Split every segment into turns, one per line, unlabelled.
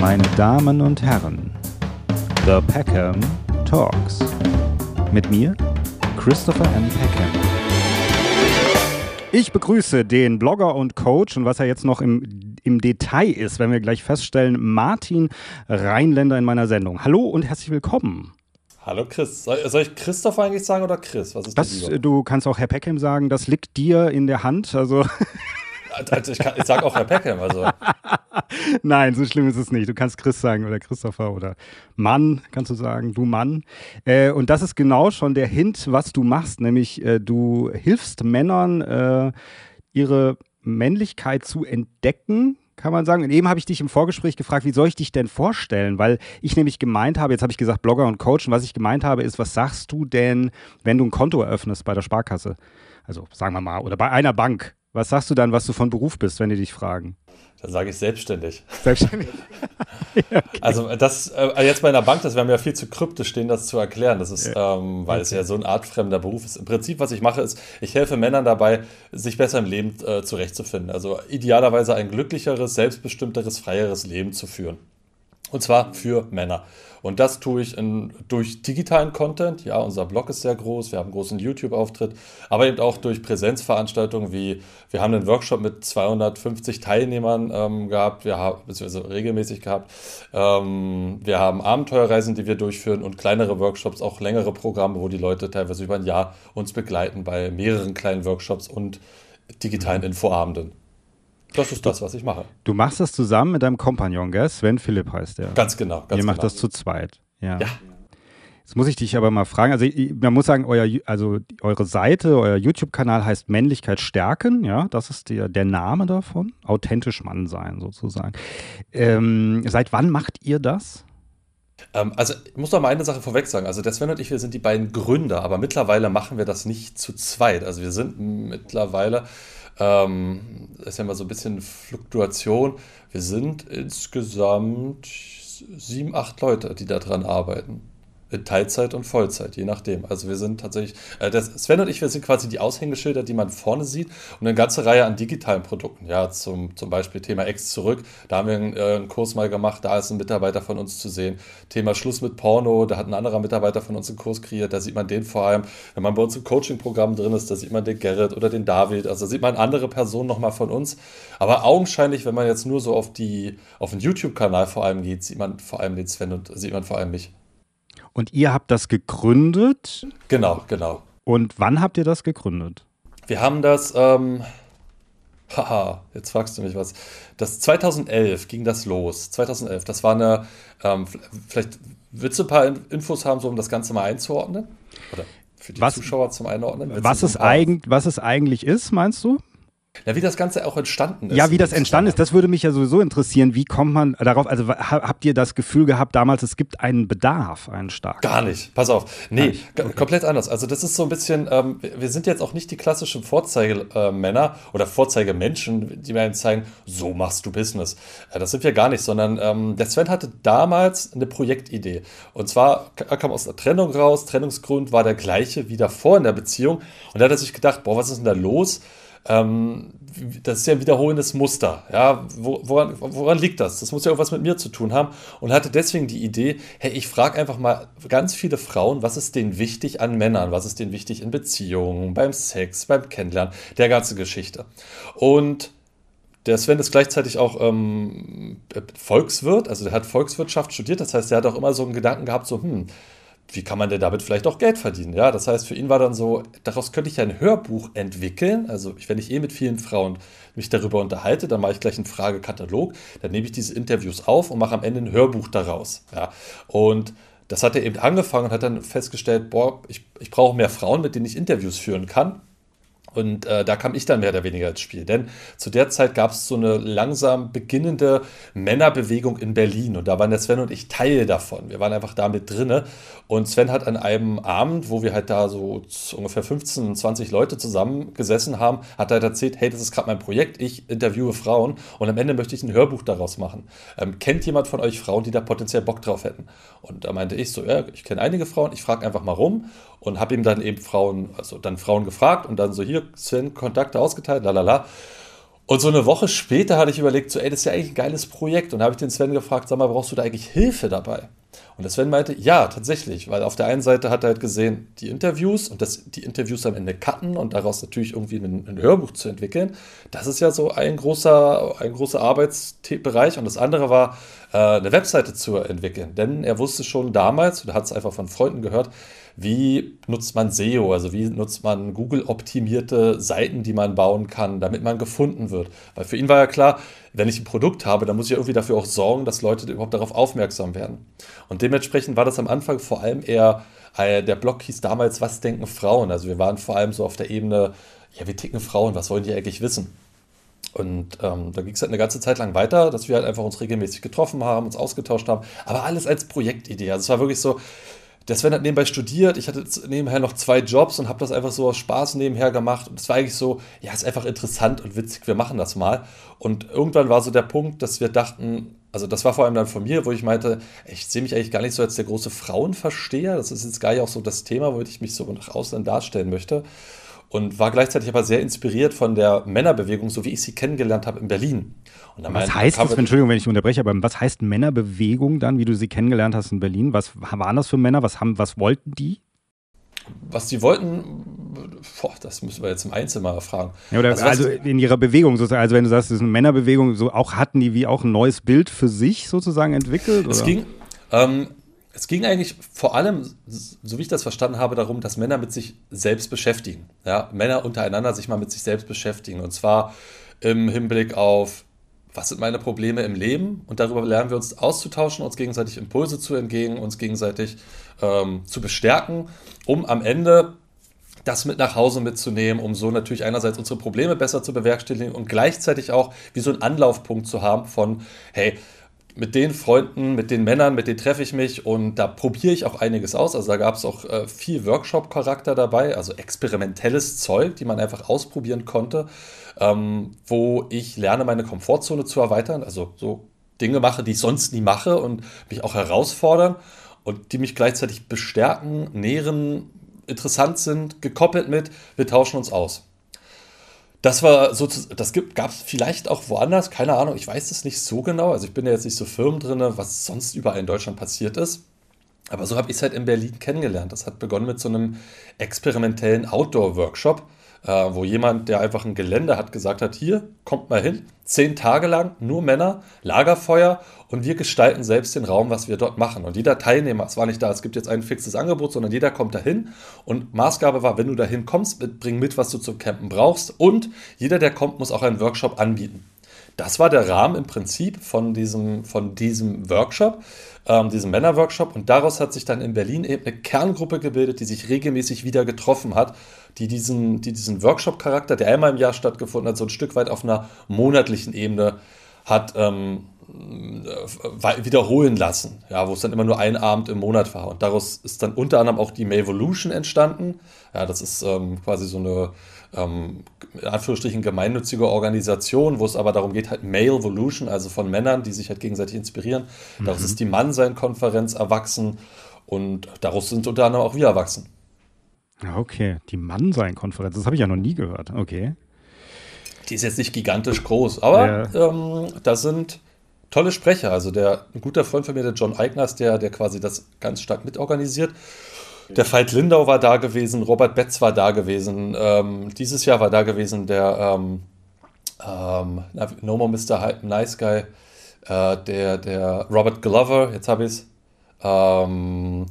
meine Damen und Herren, The Peckham Talks. Mit mir, Christopher M. Peckham. Ich begrüße den Blogger und Coach und was er jetzt noch im, im Detail ist, werden wir gleich feststellen, Martin Rheinländer in meiner Sendung. Hallo und herzlich willkommen.
Hallo Chris. Soll, ich Christoph eigentlich sagen oder Chris?
Was ist das, du kannst auch Herr Peckham sagen, das liegt dir in der Hand. Also
Also ich, ich sage auch Herr Peckham. Also.
Nein, so schlimm ist es nicht. Du kannst Chris sagen oder Christopher oder Mann, kannst du sagen, du Mann. Äh, und das ist genau schon der Hint, was du machst, nämlich äh, du hilfst Männern, äh, ihre Männlichkeit zu entdecken, kann man sagen. Und eben habe ich dich im Vorgespräch gefragt, wie soll ich dich denn vorstellen? Weil ich nämlich gemeint habe, jetzt habe ich gesagt Blogger und Coach, und was ich gemeint habe, ist, was sagst du denn, wenn du ein Konto eröffnest bei der Sparkasse? Also sagen wir mal, oder bei einer Bank. Was sagst du dann, was du von Beruf bist, wenn die dich fragen?
Dann sage ich selbstständig. Selbstständig. ja, okay. Also das äh, jetzt bei einer Bank, das wäre mir ja viel zu kryptisch stehen, das zu erklären. Das ist, ja. ähm, weil okay. es ja so ein artfremder Beruf ist. Im Prinzip, was ich mache, ist, ich helfe Männern dabei, sich besser im Leben äh, zurechtzufinden. Also idealerweise ein glücklicheres, selbstbestimmteres, freieres Leben zu führen. Und zwar für Männer. Und das tue ich in, durch digitalen Content. Ja, unser Blog ist sehr groß, wir haben einen großen YouTube-Auftritt, aber eben auch durch Präsenzveranstaltungen wie, wir haben einen Workshop mit 250 Teilnehmern ähm, gehabt, wir haben, beziehungsweise regelmäßig gehabt. Ähm, wir haben Abenteuerreisen, die wir durchführen und kleinere Workshops, auch längere Programme, wo die Leute teilweise über ein Jahr uns begleiten bei mehreren kleinen Workshops und digitalen mhm. Infoabenden. Das ist das, was ich mache.
Du machst das zusammen mit deinem Kompagnon, gell? Sven Philipp heißt der.
Ganz genau. Ganz
Ihr macht
genau.
das zu zweit. Ja. ja. Jetzt muss ich dich aber mal fragen, also man muss sagen, euer, also eure Seite, euer YouTube-Kanal heißt Männlichkeit stärken, ja, das ist der, der Name davon, authentisch Mann sein sozusagen. Ähm, seit wann macht ihr das?
Ähm, also ich muss noch mal eine Sache vorweg sagen, also der Sven und ich, wir sind die beiden Gründer, aber mittlerweile machen wir das nicht zu zweit, also wir sind mittlerweile ähm, das ist ja immer so ein bisschen Fluktuation. Wir sind insgesamt sieben, acht Leute, die daran arbeiten. In Teilzeit und Vollzeit, je nachdem. Also wir sind tatsächlich, äh, das, Sven und ich, wir sind quasi die Aushängeschilder, die man vorne sieht und eine ganze Reihe an digitalen Produkten. Ja, zum, zum Beispiel Thema Ex zurück, da haben wir einen, äh, einen Kurs mal gemacht, da ist ein Mitarbeiter von uns zu sehen. Thema Schluss mit Porno, da hat ein anderer Mitarbeiter von uns einen Kurs kreiert, da sieht man den vor allem. Wenn man bei uns im Coaching-Programm drin ist, da sieht man den Gerrit oder den David, also da sieht man andere Personen nochmal von uns. Aber augenscheinlich, wenn man jetzt nur so auf die, auf den YouTube-Kanal vor allem geht, sieht man vor allem den Sven und sieht man vor allem mich.
Und ihr habt das gegründet?
Genau, genau.
Und wann habt ihr das gegründet?
Wir haben das, ähm, haha, jetzt fragst du mich was. Das 2011 ging das los. 2011, das war eine, ähm, vielleicht willst du ein paar Infos haben, so um das Ganze mal einzuordnen? Oder für die
was,
Zuschauer zum Einordnen?
Was es, eigen, was es eigentlich ist, meinst du?
Ja, wie das Ganze auch entstanden ist.
Ja, wie das entstanden ist, das würde mich ja sowieso interessieren. Wie kommt man darauf? Also habt ihr das Gefühl gehabt damals, es gibt einen Bedarf, einen starken?
Gar nicht. Pass auf. Nee, okay. komplett anders. Also das ist so ein bisschen, ähm, wir sind jetzt auch nicht die klassischen Vorzeigemänner oder Vorzeigemenschen, die mir zeigen, so machst du Business. Äh, das sind wir gar nicht, sondern ähm, der Sven hatte damals eine Projektidee. Und zwar, er kam aus der Trennung raus. Trennungsgrund war der gleiche wie davor in der Beziehung. Und da hat er sich gedacht, boah, was ist denn da los? Ähm, das ist ja ein wiederholendes Muster. Ja, woran, woran, liegt das? Das muss ja irgendwas mit mir zu tun haben. Und hatte deswegen die Idee, hey, ich frage einfach mal ganz viele Frauen, was ist denen wichtig an Männern? Was ist denen wichtig in Beziehungen, beim Sex, beim Kennenlernen, der ganze Geschichte. Und der Sven ist gleichzeitig auch ähm, Volkswirt, also der hat Volkswirtschaft studiert, das heißt, der hat auch immer so einen Gedanken gehabt, so, hm, wie kann man denn damit vielleicht auch Geld verdienen? Ja, das heißt, für ihn war dann so, daraus könnte ich ein Hörbuch entwickeln. Also, wenn ich eh mit vielen Frauen mich darüber unterhalte, dann mache ich gleich einen Fragekatalog, dann nehme ich diese Interviews auf und mache am Ende ein Hörbuch daraus. Ja, und das hat er eben angefangen und hat dann festgestellt, boah, ich, ich brauche mehr Frauen, mit denen ich Interviews führen kann. Und äh, da kam ich dann mehr oder weniger ins Spiel. Denn zu der Zeit gab es so eine langsam beginnende Männerbewegung in Berlin. Und da waren der Sven und ich Teil davon. Wir waren einfach da mit drinne. Und Sven hat an einem Abend, wo wir halt da so ungefähr 15, 20 Leute zusammengesessen haben, hat er halt erzählt, hey, das ist gerade mein Projekt, ich interviewe Frauen und am Ende möchte ich ein Hörbuch daraus machen. Ähm, kennt jemand von euch Frauen, die da potenziell Bock drauf hätten? Und da meinte ich so, ja, ich kenne einige Frauen, ich frage einfach mal rum und habe ihm dann eben Frauen, also dann Frauen gefragt und dann so hier Sven Kontakte ausgeteilt, lalala. Und so eine Woche später hatte ich überlegt, so, ey, das ist ja eigentlich ein geiles Projekt. Und da habe ich den Sven gefragt, sag mal, brauchst du da eigentlich Hilfe dabei? Und der Sven meinte, ja, tatsächlich, weil auf der einen Seite hat er halt gesehen, die Interviews und das, die Interviews am Ende cutten und daraus natürlich irgendwie ein, ein Hörbuch zu entwickeln. Das ist ja so ein großer, ein großer Arbeitsbereich. Und das andere war, äh, eine Webseite zu entwickeln. Denn er wusste schon damals, oder hat es einfach von Freunden gehört, wie nutzt man SEO, also wie nutzt man Google-optimierte Seiten, die man bauen kann, damit man gefunden wird. Weil für ihn war ja klar, wenn ich ein Produkt habe, dann muss ich irgendwie dafür auch sorgen, dass Leute überhaupt darauf aufmerksam werden. Und dementsprechend war das am Anfang vor allem eher, äh, der Blog hieß damals, was denken Frauen? Also wir waren vor allem so auf der Ebene, ja, wie ticken Frauen, was wollen die eigentlich wissen? Und ähm, da ging es halt eine ganze Zeit lang weiter, dass wir halt einfach uns regelmäßig getroffen haben, uns ausgetauscht haben, aber alles als Projektidee. Also es war wirklich so, der Sven hat nebenbei studiert, ich hatte nebenher noch zwei Jobs und habe das einfach so aus Spaß nebenher gemacht. Und es war eigentlich so, ja, ist einfach interessant und witzig, wir machen das mal. Und irgendwann war so der Punkt, dass wir dachten, also das war vor allem dann von mir, wo ich meinte, ich sehe mich eigentlich gar nicht so als der große Frauenversteher. Das ist jetzt gar nicht auch so das Thema, wo ich mich so nach außen darstellen möchte. Und war gleichzeitig aber sehr inspiriert von der Männerbewegung, so wie ich sie kennengelernt habe in Berlin
was heißt das, Entschuldigung, wenn ich unterbreche, aber was heißt Männerbewegung dann, wie du sie kennengelernt hast in Berlin? Was waren das für Männer? Was, haben, was wollten die?
Was die wollten, boah, das müssen wir jetzt im Einzelnen fragen.
Ja, oder, also, also in ihrer Bewegung sozusagen, also wenn du sagst, das ist eine Männerbewegung, so auch hatten die wie auch ein neues Bild für sich sozusagen entwickelt?
Es ging, ähm, es ging eigentlich vor allem, so wie ich das verstanden habe, darum, dass Männer mit sich selbst beschäftigen. Ja? Männer untereinander sich mal mit sich selbst beschäftigen. Und zwar im Hinblick auf was sind meine Probleme im Leben und darüber lernen wir uns auszutauschen, uns gegenseitig Impulse zu entgegen, uns gegenseitig ähm, zu bestärken, um am Ende das mit nach Hause mitzunehmen, um so natürlich einerseits unsere Probleme besser zu bewerkstelligen und gleichzeitig auch wie so einen Anlaufpunkt zu haben von, hey, mit den Freunden, mit den Männern, mit denen treffe ich mich und da probiere ich auch einiges aus. Also da gab es auch äh, viel Workshop-Charakter dabei, also experimentelles Zeug, die man einfach ausprobieren konnte, ähm, wo ich lerne, meine Komfortzone zu erweitern, also so Dinge mache, die ich sonst nie mache und mich auch herausfordern und die mich gleichzeitig bestärken, nähren, interessant sind, gekoppelt mit, wir tauschen uns aus. Das war so, das gab es vielleicht auch woanders, keine Ahnung, ich weiß es nicht so genau. Also ich bin ja jetzt nicht so firm drin, was sonst überall in Deutschland passiert ist. Aber so habe ich es halt in Berlin kennengelernt. Das hat begonnen mit so einem experimentellen Outdoor-Workshop äh, wo jemand, der einfach ein Gelände hat, gesagt hat, hier, kommt mal hin, zehn Tage lang, nur Männer, Lagerfeuer und wir gestalten selbst den Raum, was wir dort machen. Und jeder Teilnehmer, es war nicht da, es gibt jetzt ein fixes Angebot, sondern jeder kommt dahin und Maßgabe war, wenn du dahin kommst, bring mit, was du zum Campen brauchst und jeder, der kommt, muss auch einen Workshop anbieten. Das war der Rahmen im Prinzip von diesem, von diesem Workshop, ähm, diesem Männerworkshop. Und daraus hat sich dann in Berlin eben eine Kerngruppe gebildet, die sich regelmäßig wieder getroffen hat, die diesen, die diesen Workshop-Charakter, der einmal im Jahr stattgefunden hat, so ein Stück weit auf einer monatlichen Ebene hat ähm, äh, wiederholen lassen, ja, wo es dann immer nur ein Abend im Monat war. Und daraus ist dann unter anderem auch die Mayvolution entstanden. Ja, das ist ähm, quasi so eine ähm, in Anführungsstrichen gemeinnützige Organisation, wo es aber darum geht, halt Male Volution, also von Männern, die sich halt gegenseitig inspirieren. Daraus mhm. ist die Mannsein-Konferenz erwachsen und daraus sind unter anderem auch wir erwachsen.
Okay, die Mannsein-Konferenz, das habe ich ja noch nie gehört. Okay.
Die ist jetzt nicht gigantisch groß, aber ja. ähm, da sind tolle Sprecher. Also der ein guter Freund von mir, der John Eigners, der, der quasi das ganz stark mitorganisiert. Der Veit Lindau war da gewesen, Robert Betz war da gewesen, ähm, dieses Jahr war da gewesen der ähm, ähm, No More Mr. Hype, Nice Guy, äh, der, der Robert Glover, jetzt habe ich es. Ähm,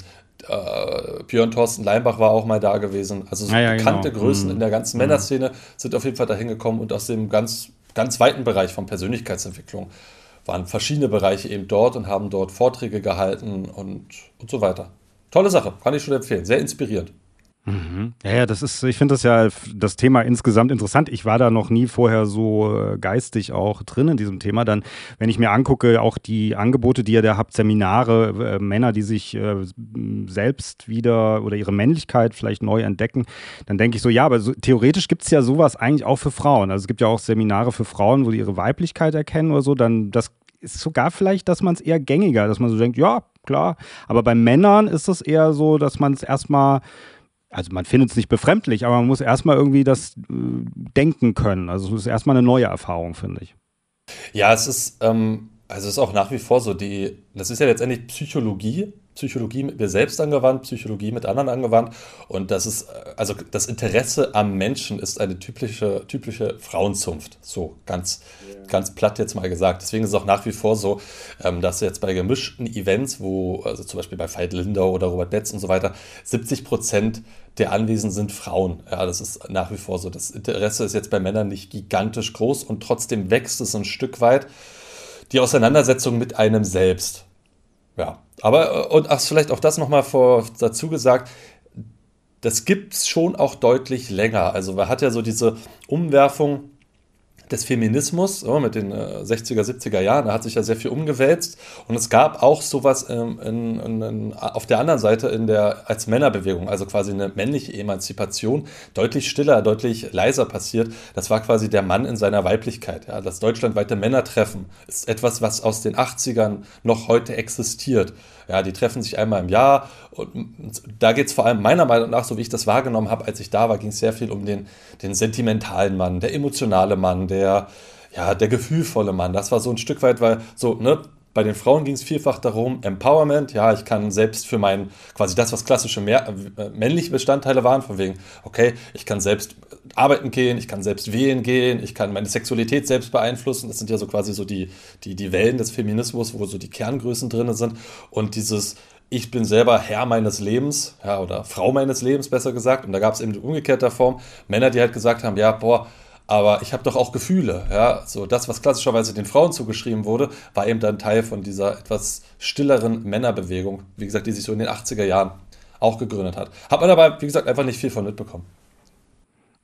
äh, Björn Thorsten Leimbach war auch mal da gewesen. Also so ah, ja, bekannte genau. Größen mhm. in der ganzen Männerszene sind auf jeden Fall da hingekommen und aus dem ganz, ganz weiten Bereich von Persönlichkeitsentwicklung waren verschiedene Bereiche eben dort und haben dort Vorträge gehalten und, und so weiter. Tolle Sache, kann ich schon empfehlen. Sehr inspirierend.
Mhm. Ja, ja, das ist, ich finde das ja das Thema insgesamt interessant. Ich war da noch nie vorher so äh, geistig auch drin in diesem Thema. Dann, wenn ich mir angucke, auch die Angebote, die ihr da habt, Seminare, äh, Männer, die sich äh, selbst wieder oder ihre Männlichkeit vielleicht neu entdecken, dann denke ich so, ja, aber so, theoretisch gibt es ja sowas eigentlich auch für Frauen. Also es gibt ja auch Seminare für Frauen, wo die ihre Weiblichkeit erkennen oder so. Dann, das ist sogar vielleicht, dass man es eher gängiger, dass man so denkt, ja, klar. Aber bei Männern ist es eher so, dass man es erstmal also man findet es nicht befremdlich, aber man muss erstmal irgendwie das äh, denken können. Also es ist erstmal eine neue Erfahrung, finde ich.
Ja, es ist, ähm, also es ist auch nach wie vor so, die, das ist ja letztendlich Psychologie, Psychologie mit mir selbst angewandt, Psychologie mit anderen angewandt. Und das ist, also das Interesse am Menschen ist eine typische, typische Frauenzunft. So ganz, yeah. ganz platt jetzt mal gesagt. Deswegen ist es auch nach wie vor so, ähm, dass jetzt bei gemischten Events, wo, also zum Beispiel bei Veit Lindau oder Robert Betz und so weiter, 70 Prozent der Anwesenden sind Frauen. Ja, das ist nach wie vor so. Das Interesse ist jetzt bei Männern nicht gigantisch groß und trotzdem wächst es ein Stück weit die Auseinandersetzung mit einem selbst. Ja, aber, äh, und ach, vielleicht auch das nochmal dazu gesagt, das gibt es schon auch deutlich länger. Also man hat ja so diese Umwerfung des Feminismus oh, mit den äh, 60er, 70er Jahren, da hat sich ja sehr viel umgewälzt und es gab auch sowas ähm, in, in, in, auf der anderen Seite in der, als Männerbewegung, also quasi eine männliche Emanzipation, deutlich stiller, deutlich leiser passiert. Das war quasi der Mann in seiner Weiblichkeit. Ja. Das deutschlandweite Männertreffen ist etwas, was aus den 80ern noch heute existiert. Ja, die treffen sich einmal im Jahr und da geht es vor allem meiner Meinung nach, so wie ich das wahrgenommen habe, als ich da war, ging es sehr viel um den, den sentimentalen Mann, der emotionale Mann, der, ja, der gefühlvolle Mann. Das war so ein Stück weit, weil so, ne, bei den Frauen ging es vielfach darum, Empowerment, ja, ich kann selbst für mein, quasi das, was klassische mehr, äh, männliche Bestandteile waren, von wegen, okay, ich kann selbst arbeiten gehen, ich kann selbst wählen gehen, ich kann meine Sexualität selbst beeinflussen. Das sind ja so quasi so die, die, die Wellen des Feminismus, wo so die Kerngrößen drin sind. Und dieses, ich bin selber Herr meines Lebens, ja, oder Frau meines Lebens, besser gesagt. Und da gab es eben die umgekehrte Form, Männer, die halt gesagt haben, ja, boah, aber ich habe doch auch Gefühle. Ja? So das, was klassischerweise den Frauen zugeschrieben wurde, war eben dann Teil von dieser etwas stilleren Männerbewegung, wie gesagt, die sich so in den 80er Jahren auch gegründet hat. Hat man aber, wie gesagt, einfach nicht viel von mitbekommen.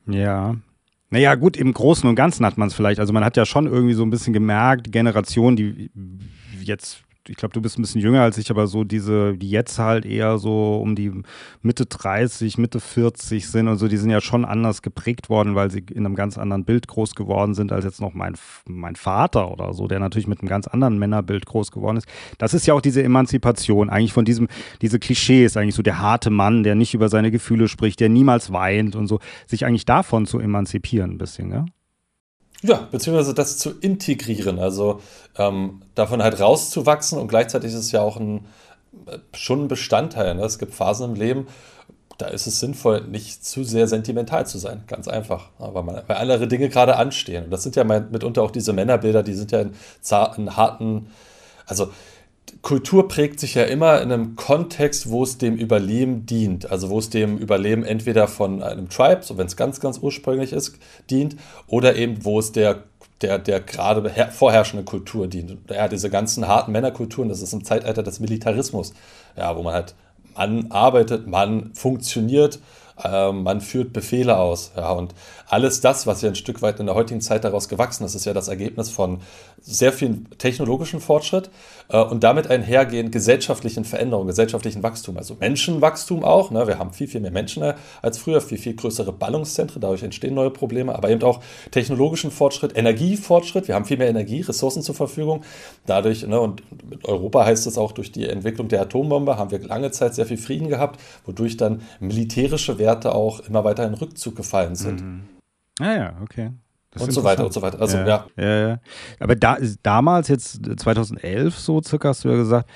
Ja. Naja, gut, im Großen und Ganzen hat man es vielleicht. Also man hat ja schon irgendwie so ein bisschen gemerkt, Generationen, die jetzt ich glaube, du bist ein bisschen jünger als ich, aber so diese, die jetzt halt eher so um die Mitte 30, Mitte 40 sind und so, die sind ja schon anders geprägt worden, weil sie in einem ganz anderen Bild groß geworden sind als jetzt noch mein, mein Vater oder so, der natürlich mit einem ganz anderen Männerbild groß geworden ist. Das ist ja auch diese Emanzipation, eigentlich von diesem, diese Klischees, eigentlich so der harte Mann, der nicht über seine Gefühle spricht, der niemals weint und so, sich eigentlich davon zu emanzipieren ein bisschen, ja?
Ja, beziehungsweise das zu integrieren, also ähm, davon halt rauszuwachsen und gleichzeitig ist es ja auch ein, äh, schon ein Bestandteil. Ne? Es gibt Phasen im Leben, da ist es sinnvoll, nicht zu sehr sentimental zu sein, ganz einfach, weil, man, weil andere Dinge gerade anstehen. Und das sind ja mitunter auch diese Männerbilder, die sind ja in, in harten, also Kultur prägt sich ja immer in einem Kontext, wo es dem Überleben dient. Also wo es dem Überleben entweder von einem Tribe, so wenn es ganz, ganz ursprünglich ist, dient, oder eben wo es der der, der gerade vorherrschenden Kultur dient. Ja, diese ganzen harten Männerkulturen, das ist im Zeitalter des Militarismus, ja, wo man halt, man arbeitet, man funktioniert, äh, man führt Befehle aus. Ja, und alles das, was ja ein Stück weit in der heutigen Zeit daraus gewachsen ist, ist ja das Ergebnis von sehr viel technologischen Fortschritt äh, und damit einhergehend gesellschaftlichen Veränderungen, gesellschaftlichen Wachstum, also Menschenwachstum auch. Ne? Wir haben viel, viel mehr Menschen als früher, viel, viel größere Ballungszentren, dadurch entstehen neue Probleme, aber eben auch technologischen Fortschritt, Energiefortschritt. Wir haben viel mehr Energie, Ressourcen zur Verfügung. Dadurch, ne, und mit Europa heißt es auch durch die Entwicklung der Atombombe, haben wir lange Zeit sehr viel Frieden gehabt, wodurch dann militärische Werte auch immer weiter in Rückzug gefallen sind.
Mhm. Ah ja, okay.
Das und so weiter und so weiter. Also, ja.
ja. ja. Aber da, damals, jetzt 2011 so circa, hast du ja gesagt,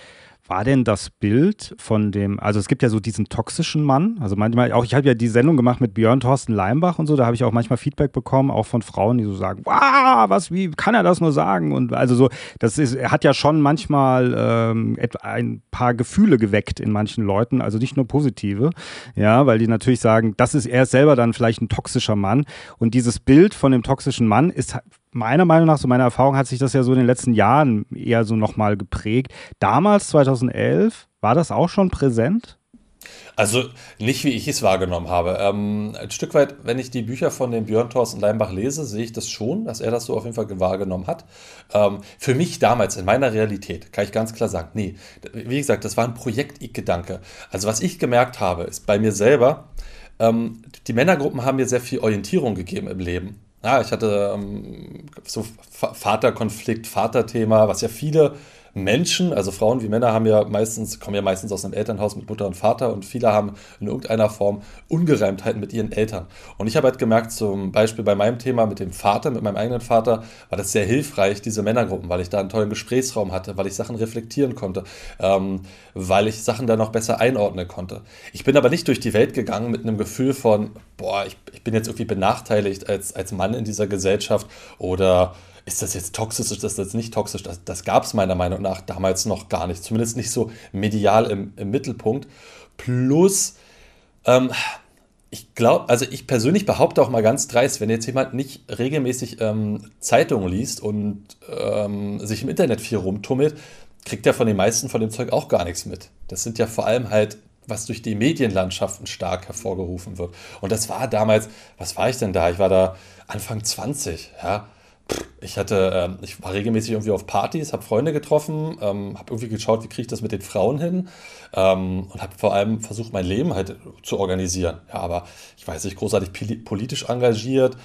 war denn das Bild von dem, also es gibt ja so diesen toxischen Mann, also manchmal auch, ich habe ja die Sendung gemacht mit Björn Thorsten Leimbach und so, da habe ich auch manchmal Feedback bekommen, auch von Frauen, die so sagen, wow, was, wie kann er das nur sagen? Und also so, das ist, er hat ja schon manchmal ähm, ein paar Gefühle geweckt in manchen Leuten, also nicht nur positive, ja, weil die natürlich sagen, das ist er selber dann vielleicht ein toxischer Mann und dieses Bild von dem toxischen Mann ist meiner Meinung nach, so meiner Erfahrung, hat sich das ja so in den letzten Jahren eher so nochmal geprägt. Damals, 2011, war das auch schon präsent?
Also nicht, wie ich es wahrgenommen habe. Ähm, ein Stück weit, wenn ich die Bücher von dem Björn Thorsten Leimbach lese, sehe ich das schon, dass er das so auf jeden Fall wahrgenommen hat. Ähm, für mich damals, in meiner Realität, kann ich ganz klar sagen, nee, wie gesagt, das war ein Projekt-Gedanke. Also was ich gemerkt habe, ist bei mir selber, ähm, die Männergruppen haben mir sehr viel Orientierung gegeben im Leben. Ja, ich hatte ähm, so Vaterkonflikt, Vaterthema, was ja viele Menschen, also Frauen wie Männer, haben ja meistens, kommen ja meistens aus einem Elternhaus mit Mutter und Vater und viele haben in irgendeiner Form Ungereimtheiten mit ihren Eltern. Und ich habe halt gemerkt, zum Beispiel bei meinem Thema mit dem Vater, mit meinem eigenen Vater, war das sehr hilfreich, diese Männergruppen, weil ich da einen tollen Gesprächsraum hatte, weil ich Sachen reflektieren konnte, ähm, weil ich Sachen da noch besser einordnen konnte. Ich bin aber nicht durch die Welt gegangen mit einem Gefühl von, boah, ich, ich bin jetzt irgendwie benachteiligt als, als Mann in dieser Gesellschaft oder ist das jetzt toxisch, ist das jetzt nicht toxisch? Das, das gab es meiner Meinung nach damals noch gar nicht. Zumindest nicht so medial im, im Mittelpunkt. Plus, ähm, ich glaube, also ich persönlich behaupte auch mal ganz dreist, wenn jetzt jemand nicht regelmäßig ähm, Zeitungen liest und ähm, sich im Internet viel rumtummelt, kriegt er von den meisten von dem Zeug auch gar nichts mit. Das sind ja vor allem halt was durch die Medienlandschaften stark hervorgerufen wird. Und das war damals, was war ich denn da? Ich war da Anfang 20, ja ich hatte, ähm, ich war regelmäßig irgendwie auf Partys, habe Freunde getroffen, ähm, habe irgendwie geschaut, wie kriege ich das mit den Frauen hin ähm, und habe vor allem versucht, mein Leben halt zu organisieren. Ja, aber ich war jetzt nicht großartig politisch engagiert,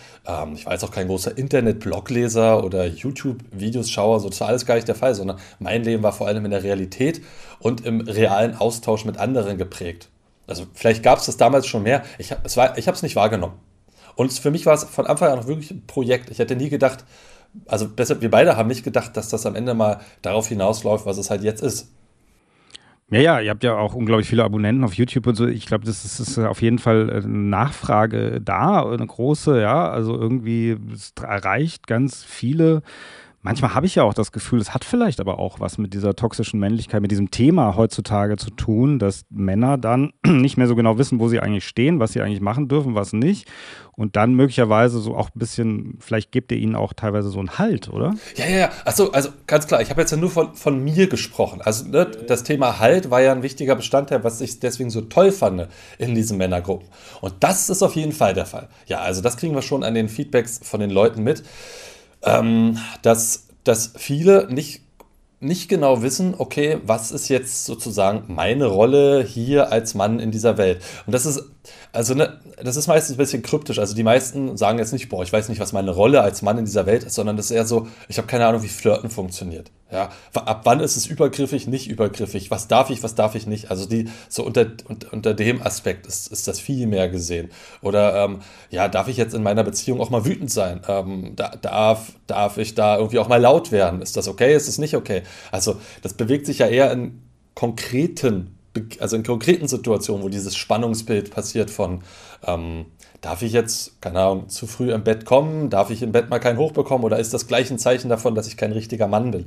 ich war jetzt auch kein großer Internet-Blogleser oder YouTube-Videos-Schauer, so das war alles gar nicht der Fall, sondern mein Leben war vor allem in der Realität und im realen Austausch mit anderen geprägt. Also vielleicht gab es das damals schon mehr, ich habe es nicht wahrgenommen. Und für mich war es von Anfang an auch wirklich ein Projekt. Ich hätte nie gedacht, also besser, wir beide haben nicht gedacht, dass das am Ende mal darauf hinausläuft, was es halt jetzt ist.
Ja, ja, ihr habt ja auch unglaublich viele Abonnenten auf YouTube und so. Ich glaube, das ist, ist, auf jeden Fall eine Nachfrage da, eine große, ja. Also irgendwie erreicht ganz viele manchmal habe ich ja auch das Gefühl, es hat vielleicht aber auch was mit dieser toxischen Männlichkeit, mit diesem Thema heutzutage zu tun, dass Männer dann nicht mehr so genau wissen, wo sie eigentlich stehen, was sie eigentlich machen dürfen, was nicht. Und dann möglicherweise so auch ein bisschen, vielleicht gebt ihr ihnen auch teilweise so einen Halt, oder?
Ja, ja, ja. Achso, also ganz klar, ich habe jetzt ja nur von, von mir gesprochen. Also ne, das Thema Halt war ja ein wichtiger Bestandteil, was ich deswegen so toll fand in diesen Männergruppen. Und das ist auf jeden Fall der Fall. Ja, also das kriegen wir schon an den Feedbacks von den Leuten mit ähm, dass, dass viele nicht, nicht genau wissen, okay, was ist jetzt sozusagen meine Rolle hier als Mann in dieser Welt? Und das ist also, ne, das ist meistens ein bisschen kryptisch. Also, die meisten sagen jetzt nicht, boah, ich weiß nicht, was meine Rolle als Mann in dieser Welt ist, sondern das ist eher so, ich habe keine Ahnung, wie Flirten funktioniert. Ja, ab wann ist es übergriffig, nicht übergriffig? Was darf ich, was darf ich nicht? Also, die, so unter, unter, dem Aspekt ist, ist das viel mehr gesehen. Oder, ähm, ja, darf ich jetzt in meiner Beziehung auch mal wütend sein? Ähm, da, darf, darf ich da irgendwie auch mal laut werden? Ist das okay? Ist das nicht okay? Also, das bewegt sich ja eher in konkreten also in konkreten Situationen, wo dieses Spannungsbild passiert von, ähm, darf ich jetzt, keine Ahnung, zu früh im Bett kommen, darf ich im Bett mal kein Hoch bekommen oder ist das gleich ein Zeichen davon, dass ich kein richtiger Mann bin?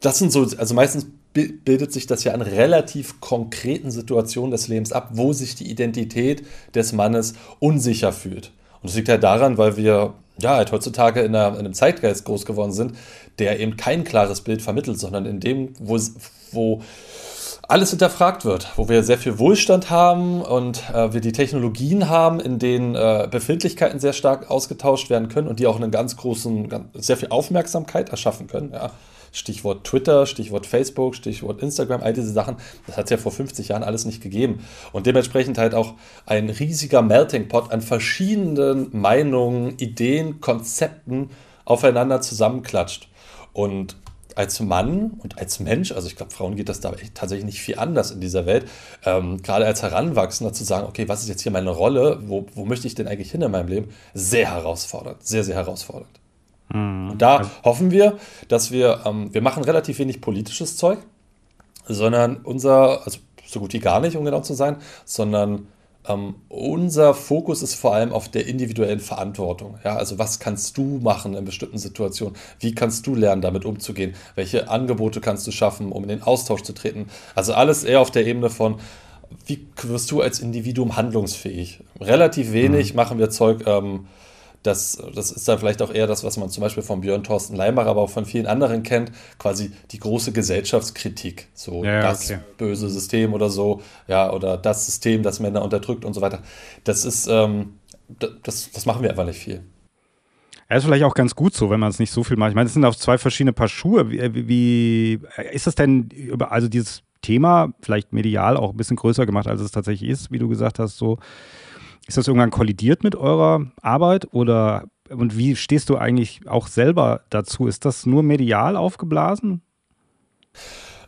Das sind so, also meistens bildet sich das ja in relativ konkreten Situationen des Lebens ab, wo sich die Identität des Mannes unsicher fühlt. Und das liegt ja daran, weil wir ja halt heutzutage in, einer, in einem Zeitgeist groß geworden sind, der eben kein klares Bild vermittelt, sondern in dem, wo, wo alles hinterfragt wird, wo wir sehr viel Wohlstand haben und äh, wir die Technologien haben, in denen äh, Befindlichkeiten sehr stark ausgetauscht werden können und die auch einen ganz großen, ganz, sehr viel Aufmerksamkeit erschaffen können. Ja. Stichwort Twitter, Stichwort Facebook, Stichwort Instagram, all diese Sachen, das hat es ja vor 50 Jahren alles nicht gegeben. Und dementsprechend halt auch ein riesiger Melting Pot an verschiedenen Meinungen, Ideen, Konzepten aufeinander zusammenklatscht. Und als Mann und als Mensch, also ich glaube, Frauen geht das da tatsächlich nicht viel anders in dieser Welt, ähm, gerade als Heranwachsender zu sagen, okay, was ist jetzt hier meine Rolle, wo, wo möchte ich denn eigentlich hin in meinem Leben, sehr herausfordernd, sehr, sehr herausfordernd. Mhm. Und da hoffen wir, dass wir, ähm, wir machen relativ wenig politisches Zeug, sondern unser, also so gut wie gar nicht, um genau zu sein, sondern ähm, unser Fokus ist vor allem auf der individuellen Verantwortung. Ja, also was kannst du machen in bestimmten Situationen? Wie kannst du lernen, damit umzugehen? Welche Angebote kannst du schaffen, um in den Austausch zu treten? Also alles eher auf der Ebene von, wie wirst du als Individuum handlungsfähig? Relativ wenig mhm. machen wir Zeug. Ähm, das, das ist dann vielleicht auch eher das, was man zum Beispiel von Björn Thorsten Leimacher, aber auch von vielen anderen kennt, quasi die große Gesellschaftskritik. So ja, das okay. böse System oder so, ja, oder das System, das Männer unterdrückt und so weiter. Das ist, ähm, das, das machen wir einfach nicht viel.
Ja, ist vielleicht auch ganz gut so, wenn man es nicht so viel macht. Ich meine, es sind auch zwei verschiedene Paar Schuhe. Wie, wie ist das denn über, also dieses Thema vielleicht medial auch ein bisschen größer gemacht, als es tatsächlich ist, wie du gesagt hast, so ist das irgendwann kollidiert mit eurer Arbeit oder und wie stehst du eigentlich auch selber dazu? Ist das nur medial aufgeblasen?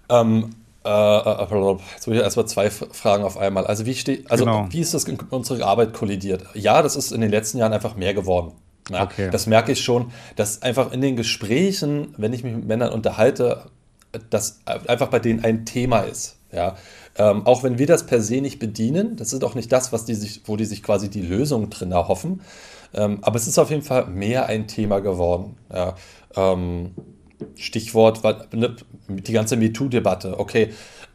Ähm, äh, äh jetzt muss ich erstmal zwei Fragen auf einmal. Also wie, steht, also genau. wie ist das in unsere Arbeit kollidiert? Ja, das ist in den letzten Jahren einfach mehr geworden. Ja, okay. Das merke ich schon, dass einfach in den Gesprächen, wenn ich mich mit Männern unterhalte, das einfach bei denen ein Thema ist. Ja, ähm, auch wenn wir das per se nicht bedienen, das ist auch nicht das, was die sich, wo die sich quasi die Lösung drin erhoffen. Ähm, aber es ist auf jeden Fall mehr ein Thema geworden. Ja, ähm, Stichwort, ne, die ganze MeToo-Debatte. Okay,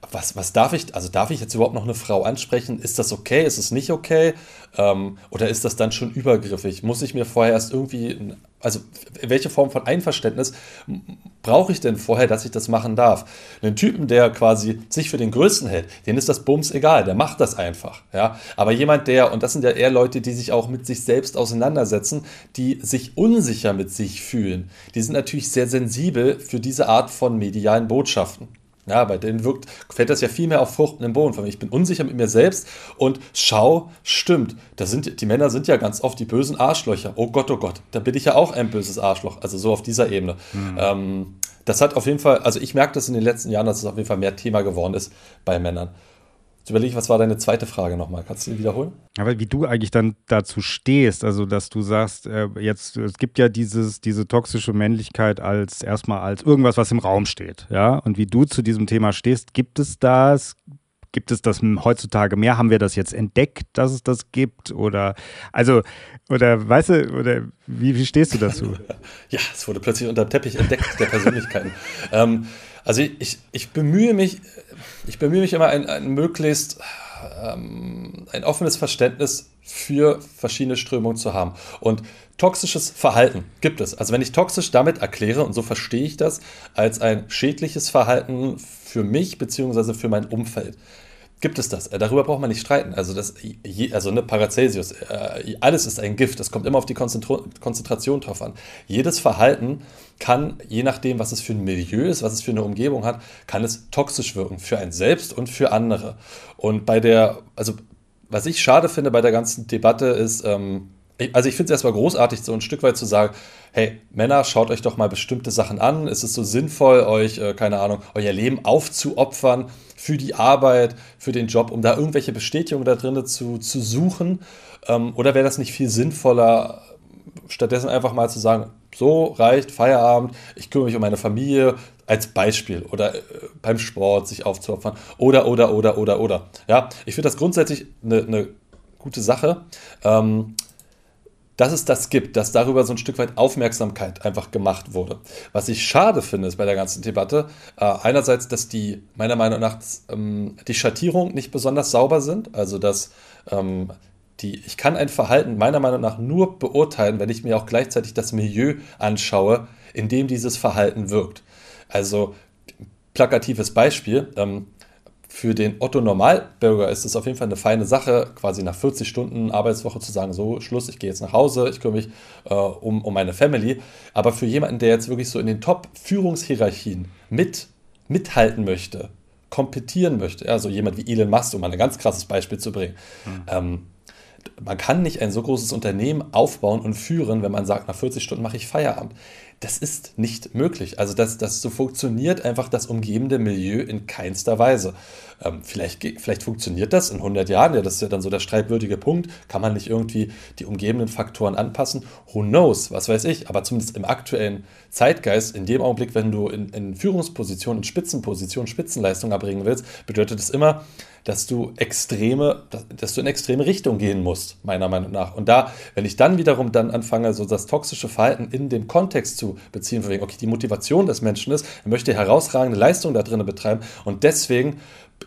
was, was darf ich, also darf ich jetzt überhaupt noch eine Frau ansprechen? Ist das okay? Ist es nicht okay? Ähm, oder ist das dann schon übergriffig? Muss ich mir vorher erst irgendwie, also welche Form von Einverständnis brauche ich denn vorher, dass ich das machen darf? Einen Typen, der quasi sich für den Größten hält, den ist das Bums egal, der macht das einfach. Ja? Aber jemand, der, und das sind ja eher Leute, die sich auch mit sich selbst auseinandersetzen, die sich unsicher mit sich fühlen, die sind natürlich sehr sensibel für diese Art von medialen Botschaften. Ja, bei denen wirkt, fällt das ja viel mehr auf fruchtenden Boden. Ich bin unsicher mit mir selbst und schau, stimmt. Da sind, die Männer sind ja ganz oft die bösen Arschlöcher. Oh Gott, oh Gott, da bin ich ja auch ein böses Arschloch. Also so auf dieser Ebene. Mhm. Ähm, das hat auf jeden Fall, also ich merke das in den letzten Jahren, dass es auf jeden Fall mehr Thema geworden ist bei Männern. Jetzt überlege ich, was war deine zweite Frage nochmal? Kannst du die wiederholen?
Aber wie du eigentlich dann dazu stehst, also dass du sagst, äh, jetzt, es gibt ja dieses, diese toxische Männlichkeit als erstmal als irgendwas, was im Raum steht, ja. Und wie du zu diesem Thema stehst, gibt es das? Gibt es das heutzutage mehr? Haben wir das jetzt entdeckt, dass es das gibt? Oder also, oder weißt du, oder wie, wie stehst du dazu?
ja, es wurde plötzlich unter dem Teppich entdeckt, der Persönlichkeiten. ähm, also ich, ich bemühe mich, ich bemühe mich immer ein, ein möglichst ähm, ein offenes Verständnis für verschiedene Strömungen zu haben. Und toxisches Verhalten gibt es. Also wenn ich toxisch damit erkläre, und so verstehe ich das, als ein schädliches Verhalten für mich bzw. für mein Umfeld gibt es das. Äh, darüber braucht man nicht streiten. Also, das, also ne, Paracelsius, äh, alles ist ein Gift. Das kommt immer auf die Konzentration drauf an. Jedes Verhalten kann, je nachdem, was es für ein Milieu ist, was es für eine Umgebung hat, kann es toxisch wirken für ein selbst und für andere. Und bei der, also was ich schade finde bei der ganzen Debatte ist, ähm, also ich finde es erstmal großartig, so ein Stück weit zu sagen, hey, Männer, schaut euch doch mal bestimmte Sachen an. Es ist so sinnvoll, euch, äh, keine Ahnung, euer Leben aufzuopfern für die Arbeit, für den Job, um da irgendwelche Bestätigungen da drin zu, zu suchen? Ähm, oder wäre das nicht viel sinnvoller, stattdessen einfach mal zu sagen, so reicht, Feierabend, ich kümmere mich um meine Familie als Beispiel oder äh, beim Sport sich aufzuopfern oder, oder, oder, oder, oder. Ja, ich finde das grundsätzlich eine, eine gute Sache. Ähm, dass es das gibt, dass darüber so ein Stück weit Aufmerksamkeit einfach gemacht wurde. Was ich schade finde, ist bei der ganzen Debatte, äh, einerseits, dass die meiner Meinung nach ähm, die Schattierungen nicht besonders sauber sind, also dass ähm, die, ich kann ein Verhalten meiner Meinung nach nur beurteilen, wenn ich mir auch gleichzeitig das Milieu anschaue, in dem dieses Verhalten wirkt. Also plakatives Beispiel, ähm, für den Otto Normalbürger ist es auf jeden Fall eine feine Sache, quasi nach 40 Stunden Arbeitswoche zu sagen, so Schluss, ich gehe jetzt nach Hause, ich kümmere mich äh, um, um meine Family. Aber für jemanden, der jetzt wirklich so in den Top-Führungshierarchien mit, mithalten möchte, kompetieren möchte, also jemand wie Elon Musk, um mal ein ganz krasses Beispiel zu bringen, mhm. ähm, man kann nicht ein so großes Unternehmen aufbauen und führen, wenn man sagt, nach 40 Stunden mache ich Feierabend das ist nicht möglich. Also das, das so funktioniert einfach das umgebende Milieu in keinster Weise. Ähm, vielleicht, vielleicht funktioniert das in 100 Jahren, ja, das ist ja dann so der streitwürdige Punkt. Kann man nicht irgendwie die umgebenden Faktoren anpassen? Who knows, was weiß ich. Aber zumindest im aktuellen Zeitgeist, in dem Augenblick, wenn du in, in Führungspositionen, in Spitzenpositionen, Spitzenleistung erbringen willst, bedeutet es immer, dass du extreme, dass du in extreme Richtung gehen musst, meiner Meinung nach. Und da, wenn ich dann wiederum dann anfange, so das toxische Verhalten in dem Kontext zu beziehen, von wegen, okay, die Motivation des Menschen ist, er möchte herausragende Leistung da drinnen betreiben und deswegen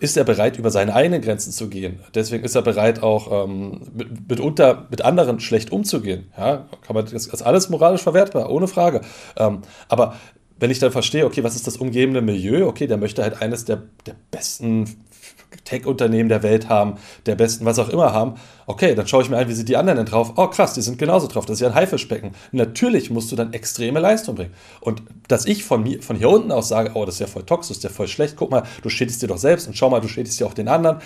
ist er bereit, über seine eigenen Grenzen zu gehen. Deswegen ist er bereit, auch ähm, mit, mitunter mit anderen schlecht umzugehen. Ja, kann man, das ist alles moralisch verwertbar, ohne Frage. Ähm, aber wenn ich dann verstehe, okay, was ist das umgebende Milieu? Okay, der möchte halt eines der, der besten Tech-Unternehmen der Welt haben, der besten, was auch immer haben. Okay, dann schaue ich mir an, wie sind die anderen denn drauf? Oh, krass, die sind genauso drauf. Das ist ja ein Haifischbecken. Natürlich musst du dann extreme Leistung bringen. Und dass ich von, mir, von hier unten aus sage, oh, das ist ja voll toxisch, das ist ja voll schlecht, guck mal, du schädigst dir doch selbst und schau mal, du schädigst dir auch den anderen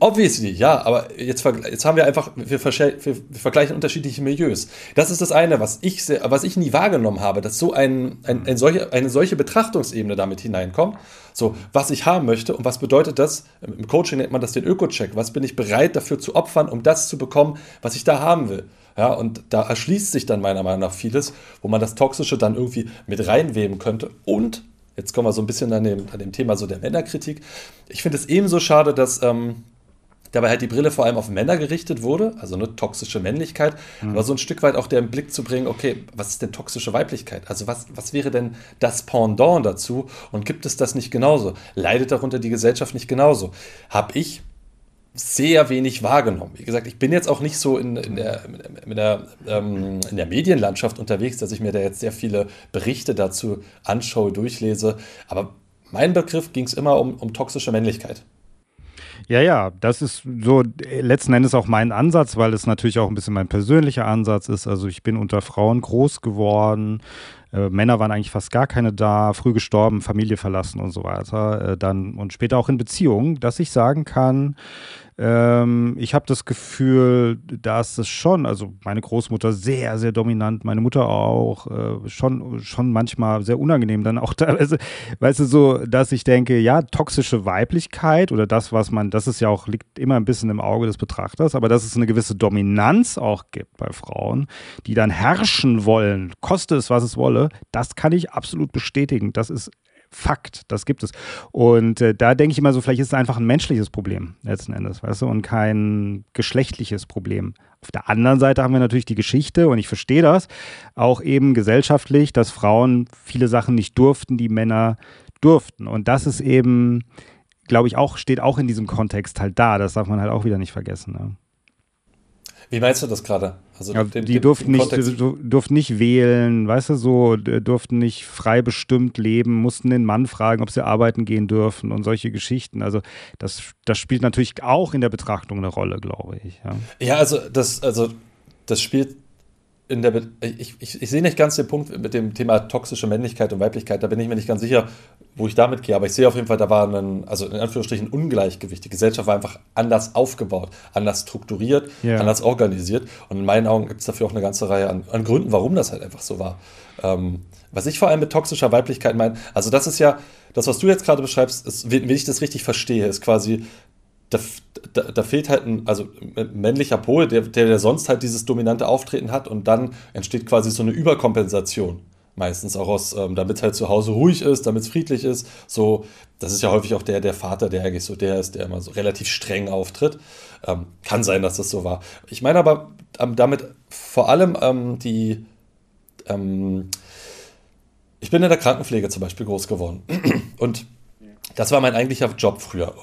Obviously, ja, aber jetzt, jetzt haben wir einfach, wir, wir, vergleichen unterschiedliche Milieus. Das ist das eine, was ich, sehr, was ich nie wahrgenommen habe, dass so ein, ein, ein solche, eine solche Betrachtungsebene damit hineinkommt. So, was ich haben möchte und was bedeutet das? Im Coaching nennt man das den Öko-Check. Was bin ich bereit dafür zu opfern, um das zu bekommen, was ich da haben will? Ja, und da erschließt sich dann meiner Meinung nach vieles, wo man das Toxische dann irgendwie mit reinweben könnte und Jetzt kommen wir so ein bisschen an dem, an dem Thema so der Männerkritik. Ich finde es ebenso schade, dass ähm, dabei halt die Brille vor allem auf Männer gerichtet wurde, also eine toxische Männlichkeit, mhm. aber so ein Stück weit auch der Blick zu bringen, okay, was ist denn toxische Weiblichkeit? Also was, was wäre denn das Pendant dazu und gibt es das nicht genauso? Leidet darunter die Gesellschaft nicht genauso? Habe ich sehr wenig wahrgenommen. Wie gesagt, ich bin jetzt auch nicht so in, in, der, in, der, ähm, in der Medienlandschaft unterwegs, dass ich mir da jetzt sehr viele Berichte dazu anschaue, durchlese. Aber mein Begriff ging es immer um, um toxische Männlichkeit.
Ja, ja, das ist so letzten Endes auch mein Ansatz, weil es natürlich auch ein bisschen mein persönlicher Ansatz ist. Also ich bin unter Frauen groß geworden. Äh, Männer waren eigentlich fast gar keine da, früh gestorben, Familie verlassen und so weiter. Äh, dann und später auch in Beziehungen, dass ich sagen kann, ähm, ich habe das Gefühl, dass es schon, also meine Großmutter sehr, sehr dominant, meine Mutter auch, äh, schon, schon manchmal sehr unangenehm, dann auch teilweise, weißt du, so, dass ich denke, ja, toxische Weiblichkeit oder das, was man, das ist ja auch, liegt immer ein bisschen im Auge des Betrachters, aber dass es eine gewisse Dominanz auch gibt bei Frauen, die dann herrschen wollen, koste es, was es wolle, das kann ich absolut bestätigen. Das ist Fakt, das gibt es. Und äh, da denke ich immer so, vielleicht ist es einfach ein menschliches Problem letzten Endes, weißt du, und kein geschlechtliches Problem. Auf der anderen Seite haben wir natürlich die Geschichte, und ich verstehe das, auch eben gesellschaftlich, dass Frauen viele Sachen nicht durften, die Männer durften. Und das ist eben, glaube ich, auch, steht auch in diesem Kontext halt da. Das darf man halt auch wieder nicht vergessen. Ne?
Wie meinst du das gerade?
Also ja, den, die den, durften, den nicht, durften nicht wählen, weißt du, so, durften nicht frei bestimmt leben, mussten den Mann fragen, ob sie arbeiten gehen dürfen und solche Geschichten. Also das, das spielt natürlich auch in der Betrachtung eine Rolle, glaube ich.
Ja, ja also das, also das spielt in der, Be ich, ich, ich sehe nicht ganz den Punkt mit dem Thema toxische Männlichkeit und Weiblichkeit, da bin ich mir nicht ganz sicher, wo ich damit gehe, aber ich sehe auf jeden Fall, da war ein, also in Anführungsstrichen Ungleichgewicht. Die Gesellschaft war einfach anders aufgebaut, anders strukturiert, yeah. anders organisiert und in meinen Augen gibt es dafür auch eine ganze Reihe an, an, Gründen, warum das halt einfach so war. Ähm, was ich vor allem mit toxischer Weiblichkeit meine, also das ist ja, das, was du jetzt gerade beschreibst, ist, wenn ich das richtig verstehe, ist quasi da, da, da, fehlt halt ein, also ein männlicher Pol, der, der sonst halt dieses dominante Auftreten hat und dann entsteht quasi so eine Überkompensation. Meistens auch aus, ähm, damit halt zu Hause ruhig ist, damit es friedlich ist. So, das ist ja häufig auch der, der Vater, der eigentlich so der ist, der immer so relativ streng auftritt. Ähm, kann sein, dass das so war. Ich meine aber ähm, damit vor allem ähm, die, ähm, ich bin in der Krankenpflege zum Beispiel groß geworden. Und das war mein eigentlicher Job früher.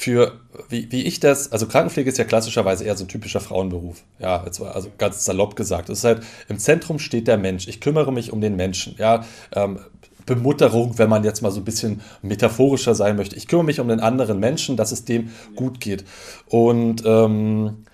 Für, wie, wie ich das, also Krankenpflege ist ja klassischerweise eher so ein typischer Frauenberuf. Ja, jetzt also ganz salopp gesagt. Es ist halt, im Zentrum steht der Mensch. Ich kümmere mich um den Menschen. Ja, ähm, Bemutterung, wenn man jetzt mal so ein bisschen metaphorischer sein möchte. Ich kümmere mich um den anderen Menschen, dass es dem gut geht. Und ähm,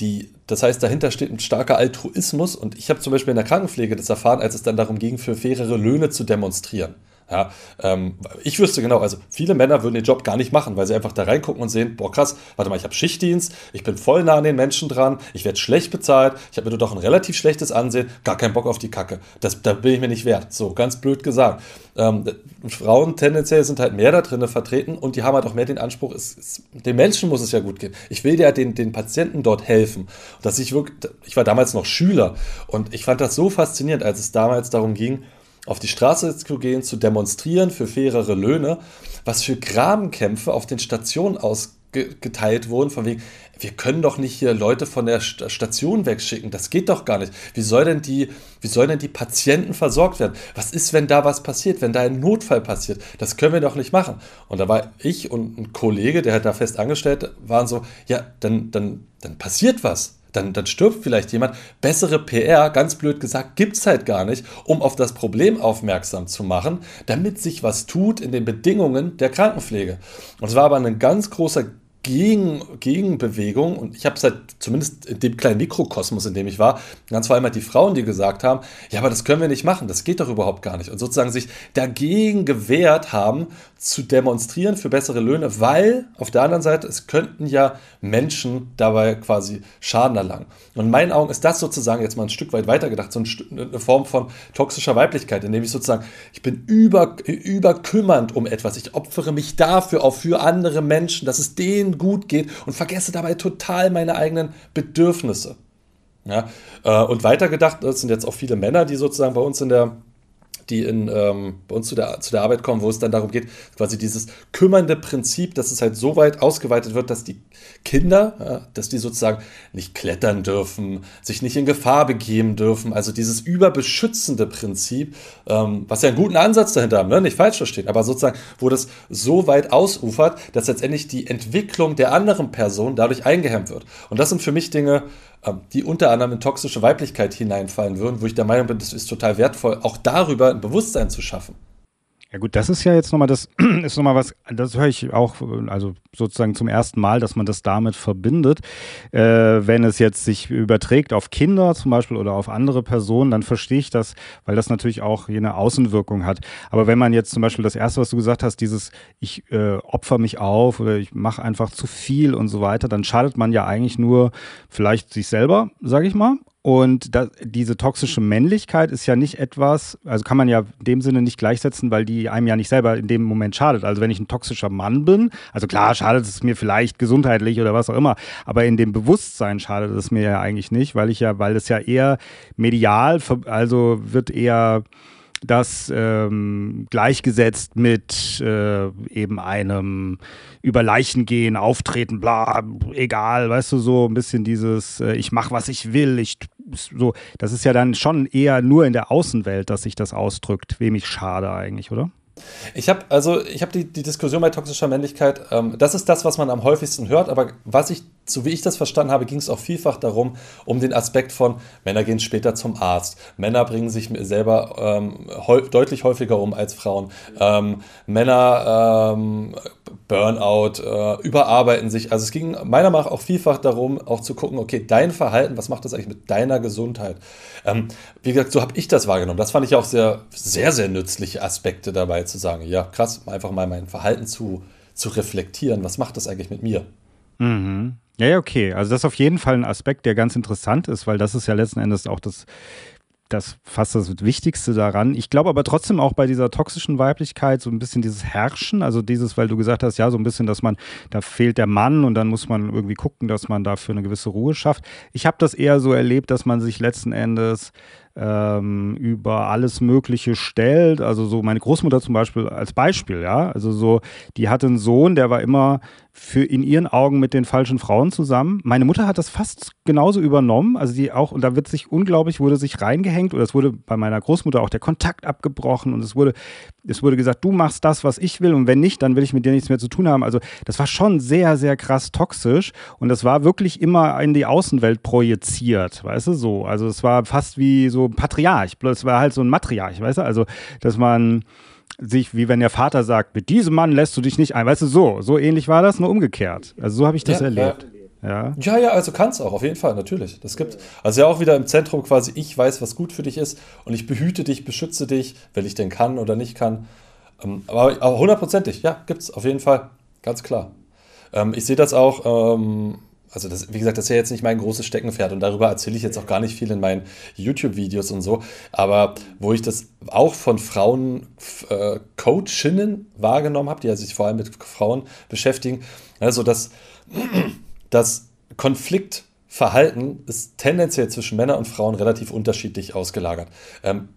die, das heißt, dahinter steht ein starker Altruismus. Und ich habe zum Beispiel in der Krankenpflege das erfahren, als es dann darum ging, für fairere Löhne zu demonstrieren. Ja, ähm, ich wüsste genau, also viele Männer würden den Job gar nicht machen, weil sie einfach da reingucken und sehen, boah krass, warte mal, ich habe Schichtdienst, ich bin voll nah an den Menschen dran, ich werde schlecht bezahlt, ich habe mir doch ein relativ schlechtes Ansehen, gar keinen Bock auf die Kacke. Das, da bin ich mir nicht wert. So, ganz blöd gesagt. Ähm, Frauen tendenziell sind halt mehr da drin vertreten und die haben halt auch mehr den Anspruch, es, es, den Menschen muss es ja gut gehen. Ich will ja den, den Patienten dort helfen. Dass ich wirklich, ich war damals noch Schüler und ich fand das so faszinierend, als es damals darum ging, auf die Straße zu gehen, zu demonstrieren für fairere Löhne, was für Grabenkämpfe auf den Stationen ausgeteilt wurden, von wegen, wir können doch nicht hier Leute von der Station wegschicken, das geht doch gar nicht. Wie soll denn die, wie sollen denn die Patienten versorgt werden? Was ist, wenn da was passiert, wenn da ein Notfall passiert? Das können wir doch nicht machen. Und da war ich und ein Kollege, der halt da fest angestellt waren so, ja, dann, dann, dann passiert was dann, dann stirbt vielleicht jemand. Bessere PR, ganz blöd gesagt, gibt es halt gar nicht, um auf das Problem aufmerksam zu machen, damit sich was tut in den Bedingungen der Krankenpflege. Und es war aber ein ganz großer Gegen, Gegenbewegung und ich habe es halt zumindest in dem kleinen Mikrokosmos, in dem ich war, ganz vor allem halt die Frauen, die gesagt haben, ja, aber das können wir nicht machen, das geht doch überhaupt gar nicht und sozusagen sich dagegen gewehrt haben, zu demonstrieren für bessere Löhne, weil auf der anderen Seite es könnten ja Menschen dabei quasi Schaden erlangen. Und in meinen Augen ist das sozusagen jetzt mal ein Stück weit weitergedacht, so eine Form von toxischer Weiblichkeit, indem ich sozusagen, ich bin über, überkümmernd um etwas, ich opfere mich dafür auch für andere Menschen, dass es denen gut geht und vergesse dabei total meine eigenen Bedürfnisse. Ja, äh, und weitergedacht, das sind jetzt auch viele Männer, die sozusagen bei uns in der die in, ähm, bei uns zu der, zu der Arbeit kommen, wo es dann darum geht, quasi dieses kümmernde Prinzip, dass es halt so weit ausgeweitet wird, dass die Kinder, ja, dass die sozusagen nicht klettern dürfen, sich nicht in Gefahr begeben dürfen. Also dieses überbeschützende Prinzip, ähm, was ja einen guten Ansatz dahinter haben, ne? nicht falsch verstehen, aber sozusagen, wo das so weit ausufert, dass letztendlich die Entwicklung der anderen Person dadurch eingehemmt wird. Und das sind für mich Dinge, die unter anderem in toxische Weiblichkeit hineinfallen würden, wo ich der Meinung bin, das ist total wertvoll, auch darüber ein Bewusstsein zu schaffen.
Ja gut, das ist ja jetzt nochmal, das ist nochmal was, das höre ich auch, also sozusagen zum ersten Mal, dass man das damit verbindet. Äh, wenn es jetzt sich überträgt auf Kinder zum Beispiel oder auf andere Personen, dann verstehe ich das, weil das natürlich auch eine Außenwirkung hat. Aber wenn man jetzt zum Beispiel das erste, was du gesagt hast, dieses ich äh, opfer mich auf oder ich mache einfach zu viel und so weiter, dann schadet man ja eigentlich nur vielleicht sich selber, sage ich mal, und da, diese toxische Männlichkeit ist ja nicht etwas, also kann man ja in dem Sinne nicht gleichsetzen, weil die einem ja nicht selber in dem Moment schadet. Also wenn ich ein toxischer Mann bin, also klar schadet es mir vielleicht gesundheitlich oder was auch immer, aber in dem Bewusstsein schadet es mir ja eigentlich nicht, weil ich ja, weil es ja eher medial, also wird eher das ähm, gleichgesetzt mit äh, eben einem über Leichen gehen, auftreten, bla, egal, weißt du, so ein bisschen dieses, äh, ich mach, was ich will, ich so, das ist ja dann schon eher nur in der Außenwelt, dass sich das ausdrückt, wem ich schade eigentlich, oder?
Ich habe also, ich habe die, die Diskussion bei toxischer Männlichkeit, ähm, das ist das, was man am häufigsten hört, aber was ich, so wie ich das verstanden habe, ging es auch vielfach darum, um den Aspekt von Männer gehen später zum Arzt, Männer bringen sich selber ähm, deutlich häufiger um als Frauen, ähm, Männer ähm, Burnout, äh, überarbeiten sich. Also es ging meiner Meinung nach auch vielfach darum, auch zu gucken, okay, dein Verhalten, was macht das eigentlich mit deiner Gesundheit? Ähm, wie gesagt, so habe ich das wahrgenommen. Das fand ich auch sehr, sehr, sehr nützliche Aspekte dabei zu sagen, ja, krass, einfach mal mein Verhalten zu, zu reflektieren. Was macht das eigentlich mit mir?
Mhm. Ja, ja, okay. Also das ist auf jeden Fall ein Aspekt, der ganz interessant ist, weil das ist ja letzten Endes auch das das fast das Wichtigste daran. Ich glaube aber trotzdem auch bei dieser toxischen Weiblichkeit so ein bisschen dieses Herrschen, also dieses, weil du gesagt hast, ja, so ein bisschen, dass man, da fehlt der Mann und dann muss man irgendwie gucken, dass man dafür eine gewisse Ruhe schafft. Ich habe das eher so erlebt, dass man sich letzten Endes ähm, über alles Mögliche stellt. Also so meine Großmutter zum Beispiel als Beispiel, ja. Also so, die hatte einen Sohn, der war immer für in ihren Augen mit den falschen Frauen zusammen. Meine Mutter hat das fast genauso übernommen. Also die auch, und da wird sich unglaublich, wurde sich reingehängt oder es wurde bei meiner Großmutter auch der Kontakt abgebrochen und es wurde, es wurde gesagt, du machst das, was ich will und wenn nicht, dann will ich mit dir nichts mehr zu tun haben. Also das war schon sehr, sehr krass toxisch und das war wirklich immer in die Außenwelt projiziert, weißt du, so. Also es war fast wie so ein Patriarch, es war halt so ein Matriarch, weißt du, also dass man sich, wie wenn der Vater sagt, mit diesem Mann lässt du dich nicht ein. Weißt du, so, so ähnlich war das, nur umgekehrt. Also so habe ich das ja, erlebt.
Ja. ja, ja, also kann es auch, auf jeden Fall, natürlich. Das gibt, also ja auch wieder im Zentrum quasi, ich weiß, was gut für dich ist und ich behüte dich, beschütze dich, wenn ich denn kann oder nicht kann. Ähm, aber hundertprozentig, ja, gibt es auf jeden Fall, ganz klar. Ähm, ich sehe das auch, ähm, also das, wie gesagt, das ist ja jetzt nicht mein großes Steckenpferd und darüber erzähle ich jetzt auch gar nicht viel in meinen YouTube-Videos und so. Aber wo ich das auch von Frauen, äh, Coachinnen wahrgenommen habe, die also sich vor allem mit Frauen beschäftigen, also das, das Konfliktverhalten ist tendenziell zwischen Männern und Frauen relativ unterschiedlich ausgelagert. Ähm,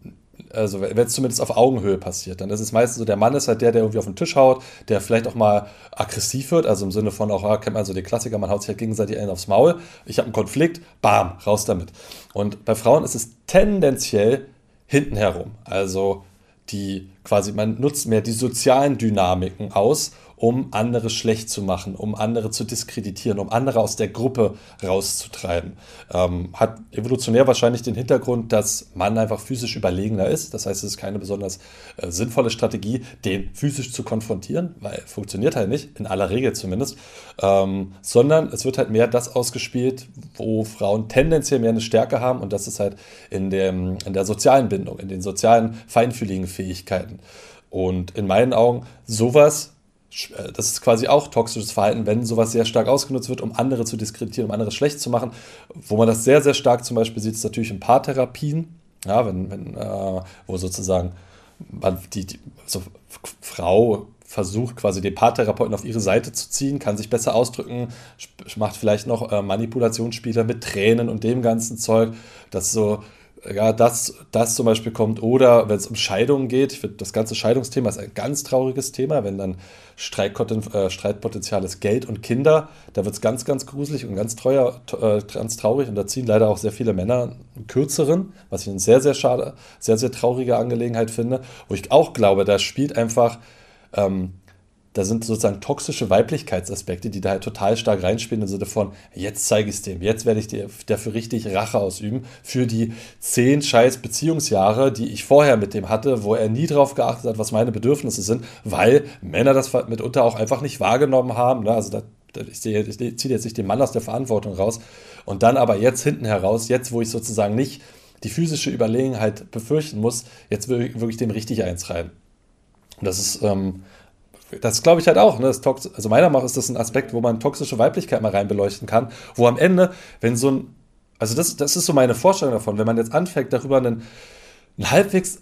also wenn es zumindest auf Augenhöhe passiert, dann ist es meistens so, der Mann ist halt der, der irgendwie auf den Tisch haut, der vielleicht auch mal aggressiv wird, also im Sinne von auch, ja, kennt man so den Klassiker, man haut sich halt gegenseitig einen aufs Maul, ich habe einen Konflikt, bam, raus damit. Und bei Frauen ist es tendenziell hinten herum, also die quasi, man nutzt mehr die sozialen Dynamiken aus, um andere schlecht zu machen, um andere zu diskreditieren, um andere aus der Gruppe rauszutreiben. Ähm, hat evolutionär wahrscheinlich den Hintergrund, dass man einfach physisch überlegener ist. Das heißt, es ist keine besonders äh, sinnvolle Strategie, den physisch zu konfrontieren, weil funktioniert halt nicht, in aller Regel zumindest, ähm, sondern es wird halt mehr das ausgespielt, wo Frauen tendenziell mehr eine Stärke haben und das ist halt in, dem, in der sozialen Bindung, in den sozialen feinfühligen Fähigkeiten. Und in meinen Augen sowas das ist quasi auch toxisches Verhalten, wenn sowas sehr stark ausgenutzt wird, um andere zu diskreditieren, um andere schlecht zu machen. Wo man das sehr, sehr stark zum Beispiel sieht, ist natürlich in Paartherapien, ja, wenn, wenn, äh, wo sozusagen man die, die also Frau versucht, quasi den Paartherapeuten auf ihre Seite zu ziehen, kann sich besser ausdrücken, macht vielleicht noch äh, Manipulationsspiele mit Tränen und dem ganzen Zeug, das so ja, das, das zum Beispiel kommt. Oder wenn es um Scheidungen geht, das ganze Scheidungsthema ist ein ganz trauriges Thema, wenn dann äh, Streitpotenzial ist Geld und Kinder, da wird es ganz, ganz gruselig und ganz, treuer, äh, ganz traurig und da ziehen leider auch sehr viele Männer einen kürzeren, was ich eine sehr, sehr schade, sehr, sehr traurige Angelegenheit finde, wo ich auch glaube, da spielt einfach ähm, da sind sozusagen toxische Weiblichkeitsaspekte, die da halt total stark reinspielen im Sinne von, jetzt zeige ich es dem, jetzt werde ich dir dafür richtig Rache ausüben für die zehn scheiß Beziehungsjahre, die ich vorher mit dem hatte, wo er nie darauf geachtet hat, was meine Bedürfnisse sind, weil Männer das mitunter auch einfach nicht wahrgenommen haben. Ne? Also da, ich, ich ziehe jetzt nicht den Mann aus der Verantwortung raus. Und dann aber jetzt hinten heraus, jetzt wo ich sozusagen nicht die physische Überlegenheit befürchten muss, jetzt wirklich dem richtig eins rein. Und das ist, ähm, das glaube ich halt auch. Ne? Also meiner Meinung nach ist das ein Aspekt, wo man toxische Weiblichkeit mal rein beleuchten kann, wo am Ende, wenn so ein, also das, das ist so meine Vorstellung davon, wenn man jetzt anfängt, darüber einen, ein halbwegs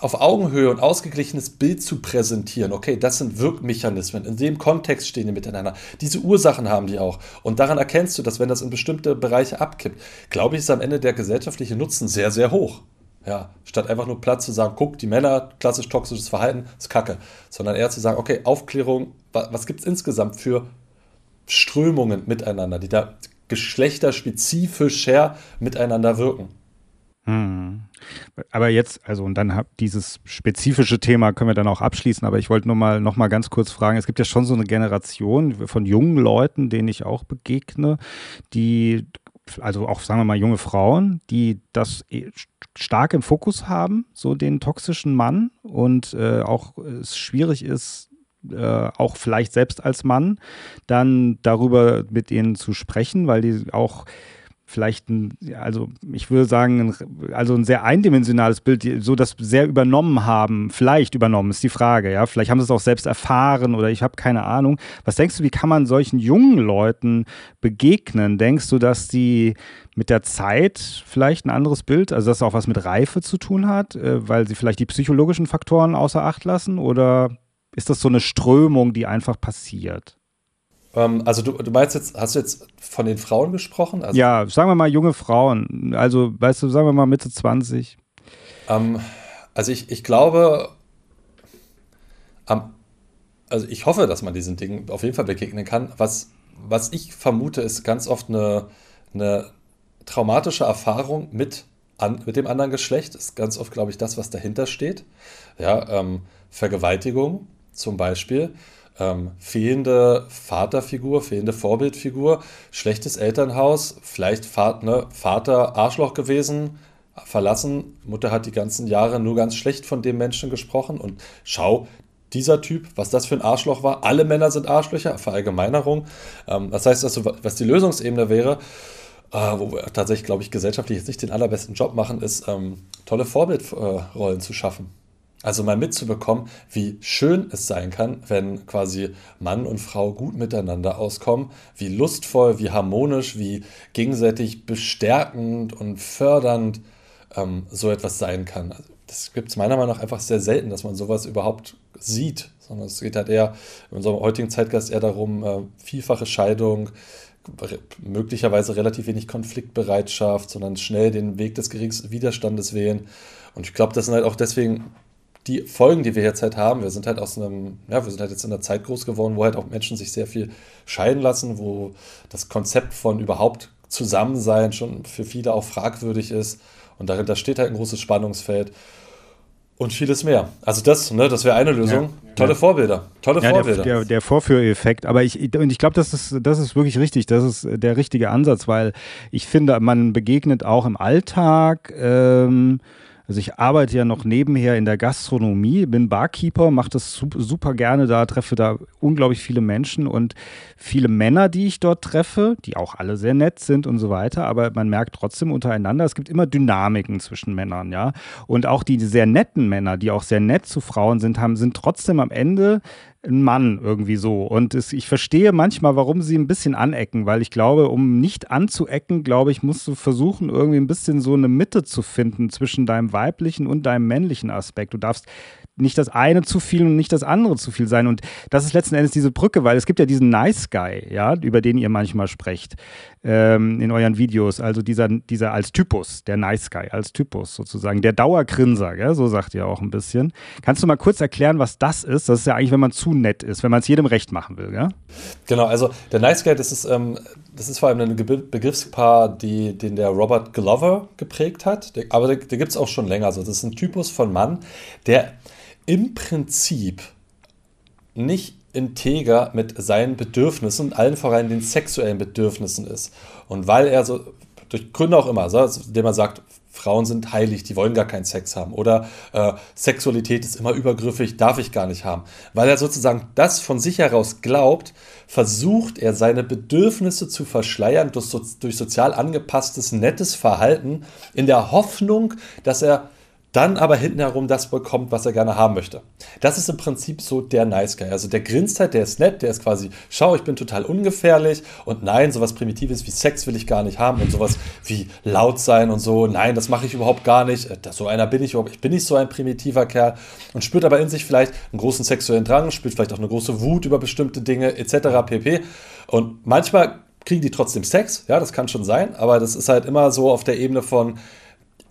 auf Augenhöhe und ausgeglichenes Bild zu präsentieren. Okay, das sind Wirkmechanismen. In dem Kontext stehen die miteinander. Diese Ursachen haben die auch. Und daran erkennst du, dass wenn das in bestimmte Bereiche abkippt, glaube ich, ist am Ende der gesellschaftliche Nutzen sehr, sehr hoch. Ja, statt einfach nur Platz zu sagen, guck, die Männer, klassisch toxisches Verhalten, ist kacke. Sondern eher zu sagen, okay, Aufklärung, was gibt es insgesamt für Strömungen miteinander, die da geschlechtersspezifischer miteinander wirken.
Hm. Aber jetzt, also und dann hab dieses spezifische Thema können wir dann auch abschließen, aber ich wollte nur mal noch mal ganz kurz fragen, es gibt ja schon so eine Generation von jungen Leuten, denen ich auch begegne, die also auch sagen wir mal junge Frauen, die das eh stark im Fokus haben, so den toxischen Mann und äh, auch es schwierig ist, äh, auch vielleicht selbst als Mann, dann darüber mit ihnen zu sprechen, weil die auch vielleicht ein, also ich würde sagen, also ein sehr eindimensionales Bild, so das sehr übernommen haben, vielleicht übernommen, ist die Frage, ja. Vielleicht haben sie es auch selbst erfahren oder ich habe keine Ahnung. Was denkst du, wie kann man solchen jungen Leuten begegnen? Denkst du, dass die mit der Zeit vielleicht ein anderes Bild, also dass auch was mit Reife zu tun hat, äh, weil sie vielleicht die psychologischen Faktoren außer Acht lassen? Oder ist das so eine Strömung, die einfach passiert?
Ähm, also du, du meinst jetzt, hast du jetzt von den Frauen gesprochen? Also,
ja, sagen wir mal junge Frauen. Also, weißt du, sagen wir mal Mitte 20.
Ähm, also ich, ich glaube, ähm, also ich hoffe, dass man diesen Dingen auf jeden Fall begegnen kann. Was, was ich vermute, ist ganz oft eine, eine traumatische Erfahrung mit, an, mit dem anderen Geschlecht. Ist ganz oft, glaube ich, das, was dahinter steht. Ja, ähm, Vergewaltigung zum Beispiel ähm, fehlende Vaterfigur, fehlende Vorbildfigur, schlechtes Elternhaus, vielleicht Vater, ne, Vater Arschloch gewesen, verlassen, Mutter hat die ganzen Jahre nur ganz schlecht von dem Menschen gesprochen und schau, dieser Typ, was das für ein Arschloch war, alle Männer sind Arschlöcher, Verallgemeinerung. Ähm, das heißt also, was die Lösungsebene wäre, äh, wo wir tatsächlich, glaube ich, gesellschaftlich jetzt nicht den allerbesten Job machen, ist, ähm, tolle Vorbildrollen äh, zu schaffen. Also mal mitzubekommen, wie schön es sein kann, wenn quasi Mann und Frau gut miteinander auskommen, wie lustvoll, wie harmonisch, wie gegenseitig bestärkend und fördernd ähm, so etwas sein kann. Also das gibt es meiner Meinung nach einfach sehr selten, dass man sowas überhaupt sieht, sondern es geht halt eher in unserem heutigen Zeitgeist eher darum, äh, vielfache Scheidung, möglicherweise relativ wenig Konfliktbereitschaft, sondern schnell den Weg des geringsten Widerstandes wählen. Und ich glaube, das sind halt auch deswegen die Folgen, die wir jetzt halt haben, wir sind halt aus einem, ja, wir sind halt jetzt in einer Zeit groß geworden, wo halt auch Menschen sich sehr viel scheiden lassen, wo das Konzept von überhaupt Zusammensein schon für viele auch fragwürdig ist. Und dahinter steht halt ein großes Spannungsfeld. Und vieles mehr. Also das, ne, das wäre eine Lösung. Ja, tolle ja. Vorbilder. Tolle ja, Vorbilder.
Der, der, der Vorführeffekt. Aber ich, und ich glaube, das ist, das ist wirklich richtig. Das ist der richtige Ansatz, weil ich finde, man begegnet auch im Alltag ähm, also ich arbeite ja noch nebenher in der Gastronomie, bin Barkeeper, mache das super gerne da, treffe da unglaublich viele Menschen und viele Männer, die ich dort treffe, die auch alle sehr nett sind und so weiter, aber man merkt trotzdem untereinander, es gibt immer Dynamiken zwischen Männern, ja. Und auch die sehr netten Männer, die auch sehr nett zu Frauen sind, haben, sind trotzdem am Ende ein Mann irgendwie so. Und es, ich verstehe manchmal, warum sie ein bisschen anecken, weil ich glaube, um nicht anzuecken, glaube ich, musst du versuchen, irgendwie ein bisschen so eine Mitte zu finden zwischen deinem weiblichen und deinem männlichen Aspekt. Du darfst nicht das eine zu viel und nicht das andere zu viel sein. Und das ist letzten Endes diese Brücke, weil es gibt ja diesen Nice Guy, ja, über den ihr manchmal sprecht ähm, in euren Videos. Also dieser, dieser als Typus, der Nice Guy, als Typus sozusagen, der Dauergrinser, gell? so sagt ihr auch ein bisschen. Kannst du mal kurz erklären, was das ist? Das ist ja eigentlich, wenn man zu nett ist, wenn man es jedem recht machen will, gell?
Genau, also der Nice Guy, das ist, ähm, das ist vor allem ein Begriffspaar, die, den der Robert Glover geprägt hat. Der, aber der, der gibt es auch schon länger. Also das ist ein Typus von Mann, der im Prinzip nicht integer mit seinen Bedürfnissen, allen voran den sexuellen Bedürfnissen ist. Und weil er so, durch Gründe auch immer, so, indem man sagt, Frauen sind heilig, die wollen gar keinen Sex haben. Oder äh, Sexualität ist immer übergriffig, darf ich gar nicht haben. Weil er sozusagen das von sich heraus glaubt, versucht er seine Bedürfnisse zu verschleiern durch, durch sozial angepasstes, nettes Verhalten, in der Hoffnung, dass er dann aber hinten herum das bekommt, was er gerne haben möchte. Das ist im Prinzip so der Nice Guy. Also der grinst halt, der ist nett, der ist quasi, schau, ich bin total ungefährlich und nein, sowas Primitives wie Sex will ich gar nicht haben und sowas wie laut sein und so, nein, das mache ich überhaupt gar nicht. Äh, so einer bin ich überhaupt, ich bin nicht so ein primitiver Kerl und spürt aber in sich vielleicht einen großen sexuellen Drang, spürt vielleicht auch eine große Wut über bestimmte Dinge etc. pp. Und manchmal kriegen die trotzdem Sex, ja, das kann schon sein, aber das ist halt immer so auf der Ebene von,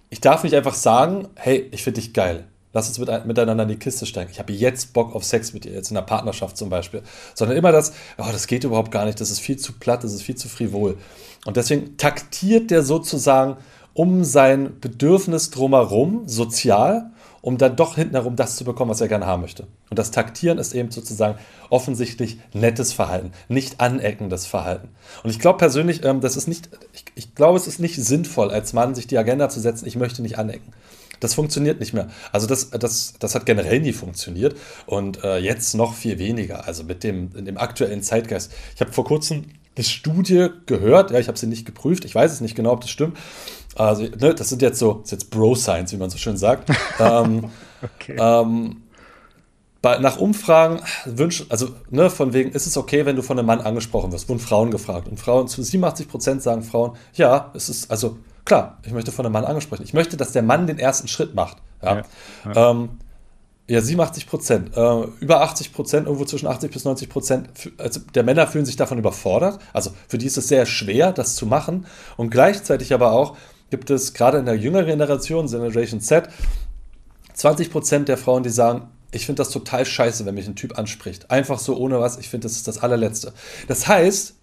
ich darf nicht einfach sagen, hey, ich finde dich geil. Lass uns mit, miteinander in die Kiste steigen. Ich habe jetzt Bock auf Sex mit dir, jetzt in einer Partnerschaft zum Beispiel. Sondern immer das, oh, das geht überhaupt gar nicht, das ist viel zu platt, das ist viel zu frivol. Und deswegen taktiert der sozusagen um sein Bedürfnis drumherum, sozial, um dann doch hinten herum das zu bekommen, was er gerne haben möchte. Und das Taktieren ist eben sozusagen offensichtlich nettes Verhalten, nicht aneckendes Verhalten. Und ich glaube persönlich, ähm, das ist nicht, ich, ich glaube, es ist nicht sinnvoll, als Mann sich die Agenda zu setzen, ich möchte nicht anecken. Das funktioniert nicht mehr. Also das, das, das hat generell nie funktioniert und äh, jetzt noch viel weniger. Also mit dem, dem aktuellen Zeitgeist. Ich habe vor kurzem eine Studie gehört, ja, ich habe sie nicht geprüft, ich weiß es nicht genau, ob das stimmt, also, ne, das sind jetzt so, das ist jetzt Bro-Science, wie man so schön sagt. ähm, okay. ähm, bei, nach Umfragen wünschen, also ne, von wegen, ist es okay, wenn du von einem Mann angesprochen wirst, wurden Frauen gefragt. Und Frauen, zu 87 Prozent sagen Frauen, ja, es ist, also klar, ich möchte von einem Mann angesprochen. Ich möchte, dass der Mann den ersten Schritt macht. Ja, ja, ja. Ähm, ja 87 Prozent. Äh, über 80 Prozent, irgendwo zwischen 80 bis 90 Prozent also der Männer fühlen sich davon überfordert. Also für die ist es sehr schwer, das zu machen. Und gleichzeitig aber auch, gibt es gerade in der jüngeren Generation, Generation Z, 20% der Frauen, die sagen, ich finde das total scheiße, wenn mich ein Typ anspricht. Einfach so ohne was, ich finde, das ist das allerletzte. Das heißt,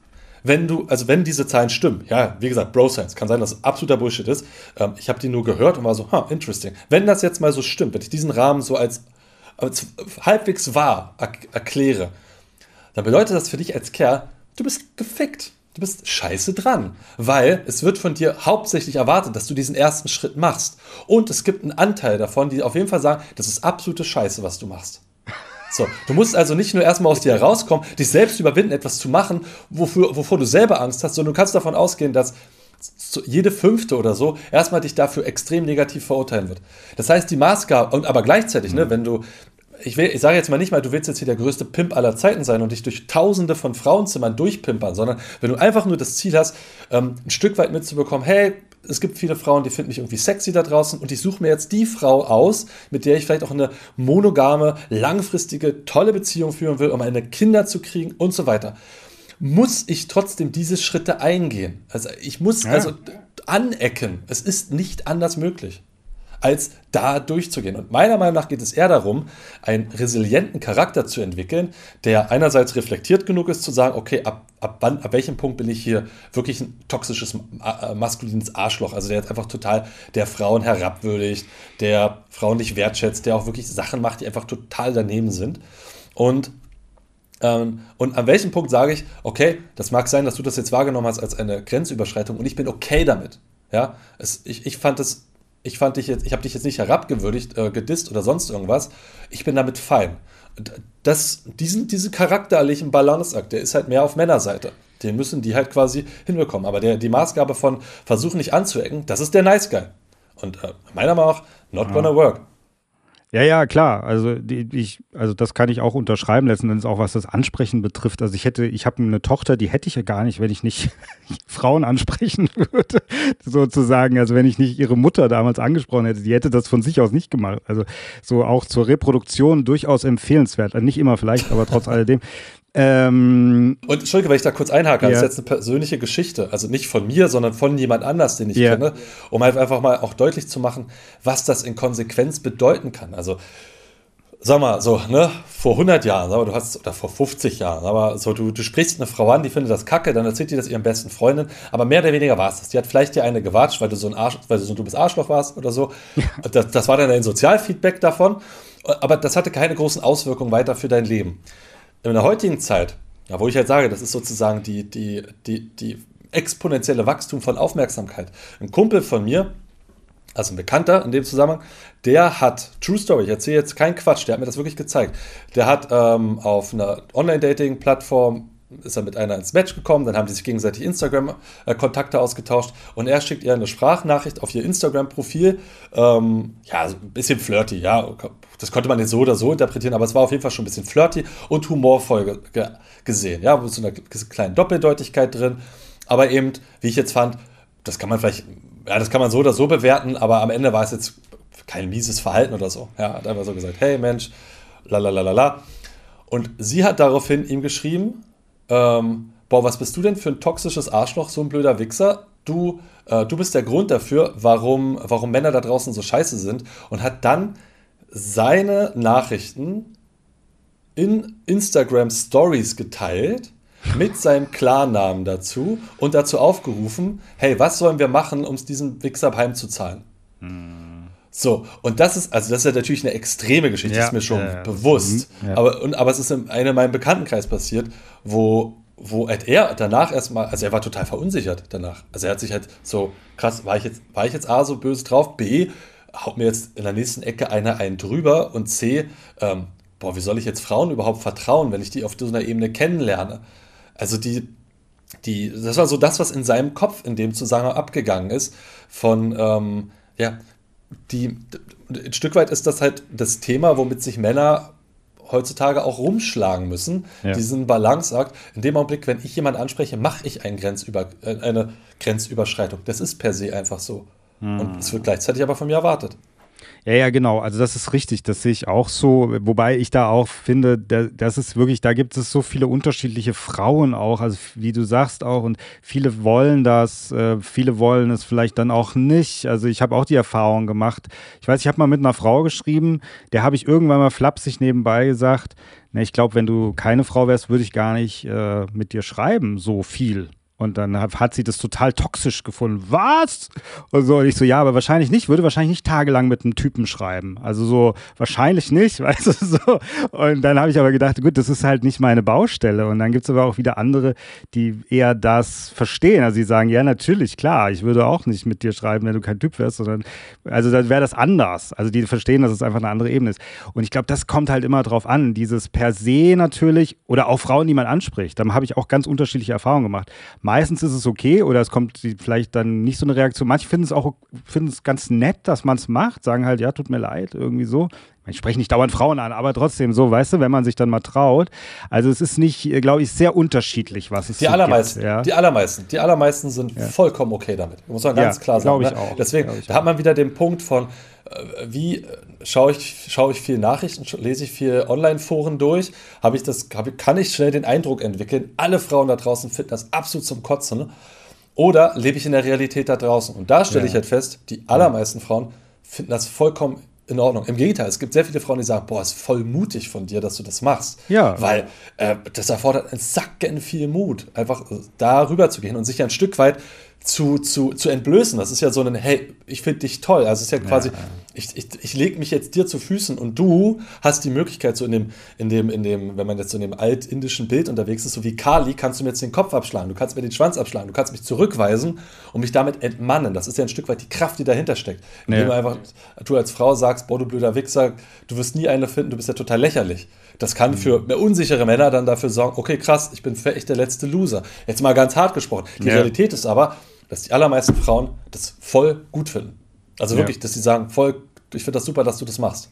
wenn du, also wenn diese Zahlen stimmen, ja, wie gesagt, Bro Science, kann sein, dass es absoluter Bullshit ist. Ähm, ich habe die nur gehört und war so, ha, interesting. Wenn das jetzt mal so stimmt, wenn ich diesen Rahmen so als, als halbwegs wahr erkläre, dann bedeutet das für dich als Kerl, du bist gefickt du bist scheiße dran, weil es wird von dir hauptsächlich erwartet, dass du diesen ersten Schritt machst. Und es gibt einen Anteil davon, die auf jeden Fall sagen, das ist absolute Scheiße, was du machst. So, du musst also nicht nur erstmal aus dir herauskommen, dich selbst überwinden, etwas zu machen, wofür, wovor du selber Angst hast, sondern du kannst davon ausgehen, dass jede fünfte oder so erstmal dich dafür extrem negativ verurteilen wird. Das heißt, die Maßgabe, und aber gleichzeitig, ne, mhm. ne, wenn du ich, will, ich sage jetzt mal nicht mal, du willst jetzt hier der größte Pimp aller Zeiten sein und dich durch tausende von Frauenzimmern durchpimpern, sondern wenn du einfach nur das Ziel hast, ähm, ein Stück weit mitzubekommen, hey, es gibt viele Frauen, die finden mich irgendwie sexy da draußen und ich suche mir jetzt die Frau aus, mit der ich vielleicht auch eine monogame, langfristige, tolle Beziehung führen will, um meine Kinder zu kriegen und so weiter. Muss ich trotzdem diese Schritte eingehen? Also ich muss ja. also anecken. Es ist nicht anders möglich. Als da durchzugehen. Und meiner Meinung nach geht es eher darum, einen resilienten Charakter zu entwickeln, der einerseits reflektiert genug ist, zu sagen, okay, ab, ab wann, ab welchem Punkt bin ich hier wirklich ein toxisches, äh, maskulines Arschloch, also der jetzt einfach total der Frauen herabwürdigt, der Frauen nicht wertschätzt, der auch wirklich Sachen macht, die einfach total daneben sind. Und ähm, und an welchem Punkt sage ich, okay, das mag sein, dass du das jetzt wahrgenommen hast als eine Grenzüberschreitung und ich bin okay damit. Ja, es, ich, ich fand es, ich fand dich jetzt, ich habe dich jetzt nicht herabgewürdigt, äh, gedisst oder sonst irgendwas. Ich bin damit fein. Das, diesen, diese charakterlichen Balanceakt, der ist halt mehr auf Männerseite. Den müssen die halt quasi hinbekommen. Aber der, die Maßgabe von versuchen nicht anzuecken, das ist der Nice Guy. Und äh, meiner Meinung nach, not ja. gonna work.
Ja, ja, klar. Also die, ich, also das kann ich auch unterschreiben, letzten Endes auch was das Ansprechen betrifft. Also ich hätte, ich habe eine Tochter, die hätte ich ja gar nicht, wenn ich nicht Frauen ansprechen würde, sozusagen. Also wenn ich nicht ihre Mutter damals angesprochen hätte, die hätte das von sich aus nicht gemacht. Also so auch zur Reproduktion durchaus empfehlenswert. Also nicht immer vielleicht, aber trotz alledem.
Ähm, und Entschuldige, wenn ich da kurz einhake, ja. das ist jetzt eine persönliche Geschichte, also nicht von mir, sondern von jemand anders, den ich ja. kenne, um halt einfach mal auch deutlich zu machen, was das in Konsequenz bedeuten kann. Also sag mal, so, ne, vor 100 Jahren, sag mal, du hast, oder vor 50 Jahren, aber so, du, du sprichst eine Frau an, die findet das kacke, dann erzählt die das ihren besten Freundin, aber mehr oder weniger war es das. Die hat vielleicht dir eine gewatscht, weil du so ein Arsch, weil du so ein dummes Arschloch warst oder so. Das, das war dann ein Sozialfeedback davon, aber das hatte keine großen Auswirkungen weiter für dein Leben in der heutigen Zeit, ja, wo ich halt sage, das ist sozusagen die, die, die, die exponentielle Wachstum von Aufmerksamkeit. Ein Kumpel von mir, also ein Bekannter in dem Zusammenhang, der hat, True Story, ich erzähle jetzt keinen Quatsch, der hat mir das wirklich gezeigt. Der hat ähm, auf einer Online-Dating-Plattform ist er mit einer ins Match gekommen, dann haben die sich gegenseitig Instagram-Kontakte ausgetauscht und er schickt ihr eine Sprachnachricht auf ihr Instagram-Profil. Ähm, ja, ein bisschen flirty, ja. Das konnte man jetzt so oder so interpretieren, aber es war auf jeden Fall schon ein bisschen flirty und humorvoll ge gesehen. Ja, mit so einer kleinen Doppeldeutigkeit drin. Aber eben, wie ich jetzt fand, das kann man vielleicht, ja, das kann man so oder so bewerten, aber am Ende war es jetzt kein mieses Verhalten oder so. Ja, hat einfach so gesagt, hey Mensch, la la la la la. Und sie hat daraufhin ihm geschrieben, ähm, boah, was bist du denn für ein toxisches Arschloch, so ein blöder Wichser? Du, äh, du bist der Grund dafür, warum, warum Männer da draußen so scheiße sind und hat dann seine Nachrichten in Instagram Stories geteilt mit seinem Klarnamen dazu und dazu aufgerufen, hey, was sollen wir machen, um es diesem Wichser heimzuzahlen? Hm. So, und das ist, also das ist ja natürlich eine extreme Geschichte, ja, ist mir schon ja, bewusst. Ja. Aber, und, aber es ist in einem meinem Bekanntenkreis passiert, wo, wo halt er danach erstmal, also er war total verunsichert danach. Also er hat sich halt so, krass, war ich jetzt, war ich jetzt A so böse drauf, B, haut mir jetzt in der nächsten Ecke einer einen drüber und C, ähm, boah, wie soll ich jetzt Frauen überhaupt vertrauen, wenn ich die auf so einer Ebene kennenlerne? Also die, die, das war so das, was in seinem Kopf in dem Zusammenhang abgegangen ist, von, ähm, ja, die, ein Stück weit ist das halt das Thema, womit sich Männer heutzutage auch rumschlagen müssen, ja. diesen Balanceakt. In dem Augenblick, wenn ich jemanden anspreche, mache ich ein Grenzüber, äh, eine Grenzüberschreitung. Das ist per se einfach so. Hm. Und es wird gleichzeitig aber von mir erwartet.
Ja, ja, genau. Also das ist richtig. Das sehe ich auch so. Wobei ich da auch finde, das ist wirklich, da gibt es so viele unterschiedliche Frauen auch. Also wie du sagst auch. Und viele wollen das, äh, viele wollen es vielleicht dann auch nicht. Also ich habe auch die Erfahrung gemacht. Ich weiß, ich habe mal mit einer Frau geschrieben, der habe ich irgendwann mal flapsig nebenbei gesagt, na, ich glaube, wenn du keine Frau wärst, würde ich gar nicht äh, mit dir schreiben, so viel. Und dann hat, sie das total toxisch gefunden. Was? Und so, und ich so, ja, aber wahrscheinlich nicht, würde wahrscheinlich nicht tagelang mit einem Typen schreiben. Also so, wahrscheinlich nicht, weißt du, so. Und dann habe ich aber gedacht, gut, das ist halt nicht meine Baustelle. Und dann gibt es aber auch wieder andere, die eher das verstehen. Also die sagen, ja, natürlich, klar, ich würde auch nicht mit dir schreiben, wenn du kein Typ wärst, sondern, also dann wäre das anders. Also die verstehen, dass es einfach eine andere Ebene ist. Und ich glaube, das kommt halt immer drauf an, dieses per se natürlich, oder auch Frauen, die man anspricht. Da habe ich auch ganz unterschiedliche Erfahrungen gemacht. Meistens ist es okay oder es kommt vielleicht dann nicht so eine Reaktion. Manche finden es auch finden es ganz nett, dass man es macht, sagen halt, ja, tut mir leid, irgendwie so. Ich spreche nicht dauernd Frauen an, aber trotzdem so, weißt du, wenn man sich dann mal traut. Also es ist nicht, glaube ich, sehr unterschiedlich, was es
die so allermeisten, gibt, ja? Die allermeisten, die allermeisten sind ja. vollkommen okay damit. Muss man ganz ja, klar sagen. Ich ne? auch, Deswegen, ich da hat man wieder den Punkt von, äh, wie schaue ich, schaue ich viel Nachrichten, lese ich viel Online-Foren durch, habe ich das, hab, kann ich schnell den Eindruck entwickeln, alle Frauen da draußen finden das absolut zum Kotzen. Oder lebe ich in der Realität da draußen? Und da stelle ja. ich halt fest, die allermeisten Frauen finden das vollkommen in Ordnung. Im Gegenteil, es gibt sehr viele Frauen, die sagen, boah, ist voll mutig von dir, dass du das machst.
Ja.
Weil äh, das erfordert ein Sacken viel Mut, einfach darüber zu gehen und sich ein Stück weit zu, zu, zu entblößen. Das ist ja so ein, hey, ich finde dich toll. Also es ist ja quasi, ja. ich, ich, ich lege mich jetzt dir zu Füßen und du hast die Möglichkeit, so in dem, in dem, in dem, wenn man jetzt so in dem altindischen Bild unterwegs ist, so wie Kali, kannst du mir jetzt den Kopf abschlagen, du kannst mir den Schwanz abschlagen, du kannst mich zurückweisen und mich damit entmannen. Das ist ja ein Stück weit die Kraft, die dahinter steckt. Indem ja. du einfach, du als Frau sagst, boah, du blöder Wichser, du wirst nie eine finden, du bist ja total lächerlich. Das kann mhm. für mehr unsichere Männer dann dafür sorgen, okay, krass, ich bin echt der letzte Loser. Jetzt mal ganz hart gesprochen. Die ja. Realität ist aber, dass die allermeisten Frauen das voll gut finden. Also wirklich, ja. dass sie sagen, voll, ich finde das super, dass du das machst.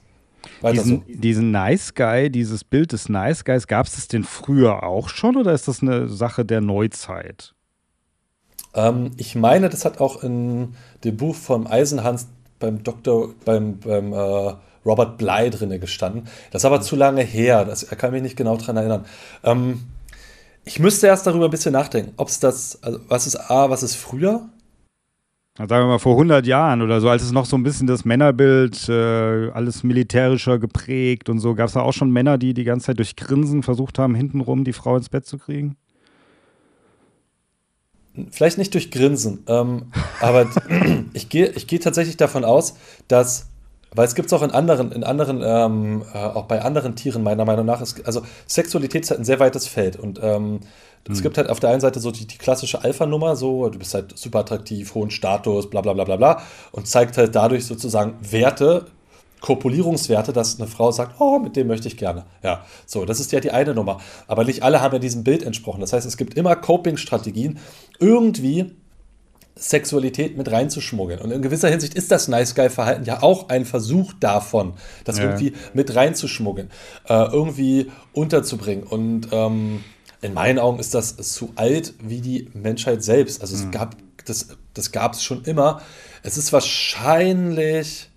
diesen, so. diesen Nice Guy, dieses Bild des Nice Guys, gab es das denn früher auch schon oder ist das eine Sache der Neuzeit?
Ähm, ich meine, das hat auch in dem Buch von Eisenhans beim Doktor, beim, beim äh, Robert Bly drinne gestanden. Das ist aber zu lange her, das kann ich mich nicht genau daran erinnern. Ähm, ich müsste erst darüber ein bisschen nachdenken, ob es das, also was ist A, was ist früher?
sagen wir mal vor 100 Jahren oder so, als es noch so ein bisschen das Männerbild, äh, alles militärischer geprägt und so, gab es da auch schon Männer, die die ganze Zeit durch Grinsen versucht haben, hintenrum die Frau ins Bett zu kriegen?
Vielleicht nicht durch Grinsen, ähm, aber ich gehe ich geh tatsächlich davon aus, dass weil es gibt es auch in anderen, in anderen, ähm, äh, auch bei anderen Tieren meiner Meinung nach. Ist, also Sexualität ist halt ein sehr weites Feld und ähm, es hm. gibt halt auf der einen Seite so die, die klassische Alpha-Nummer, so du bist halt super attraktiv, hohen Status, bla bla bla bla bla und zeigt halt dadurch sozusagen Werte, Kopulierungswerte, dass eine Frau sagt, oh, mit dem möchte ich gerne. Ja, so, das ist ja die eine Nummer. Aber nicht alle haben ja diesem Bild entsprochen. Das heißt, es gibt immer Coping-Strategien, irgendwie Sexualität mit reinzuschmuggeln. Und in gewisser Hinsicht ist das Nice Guy-Verhalten ja auch ein Versuch davon, das ja. irgendwie mit reinzuschmuggeln, äh, irgendwie unterzubringen. Und ähm, in meinen Augen ist das so alt wie die Menschheit selbst. Also es mhm. gab, das, das gab es schon immer. Es ist wahrscheinlich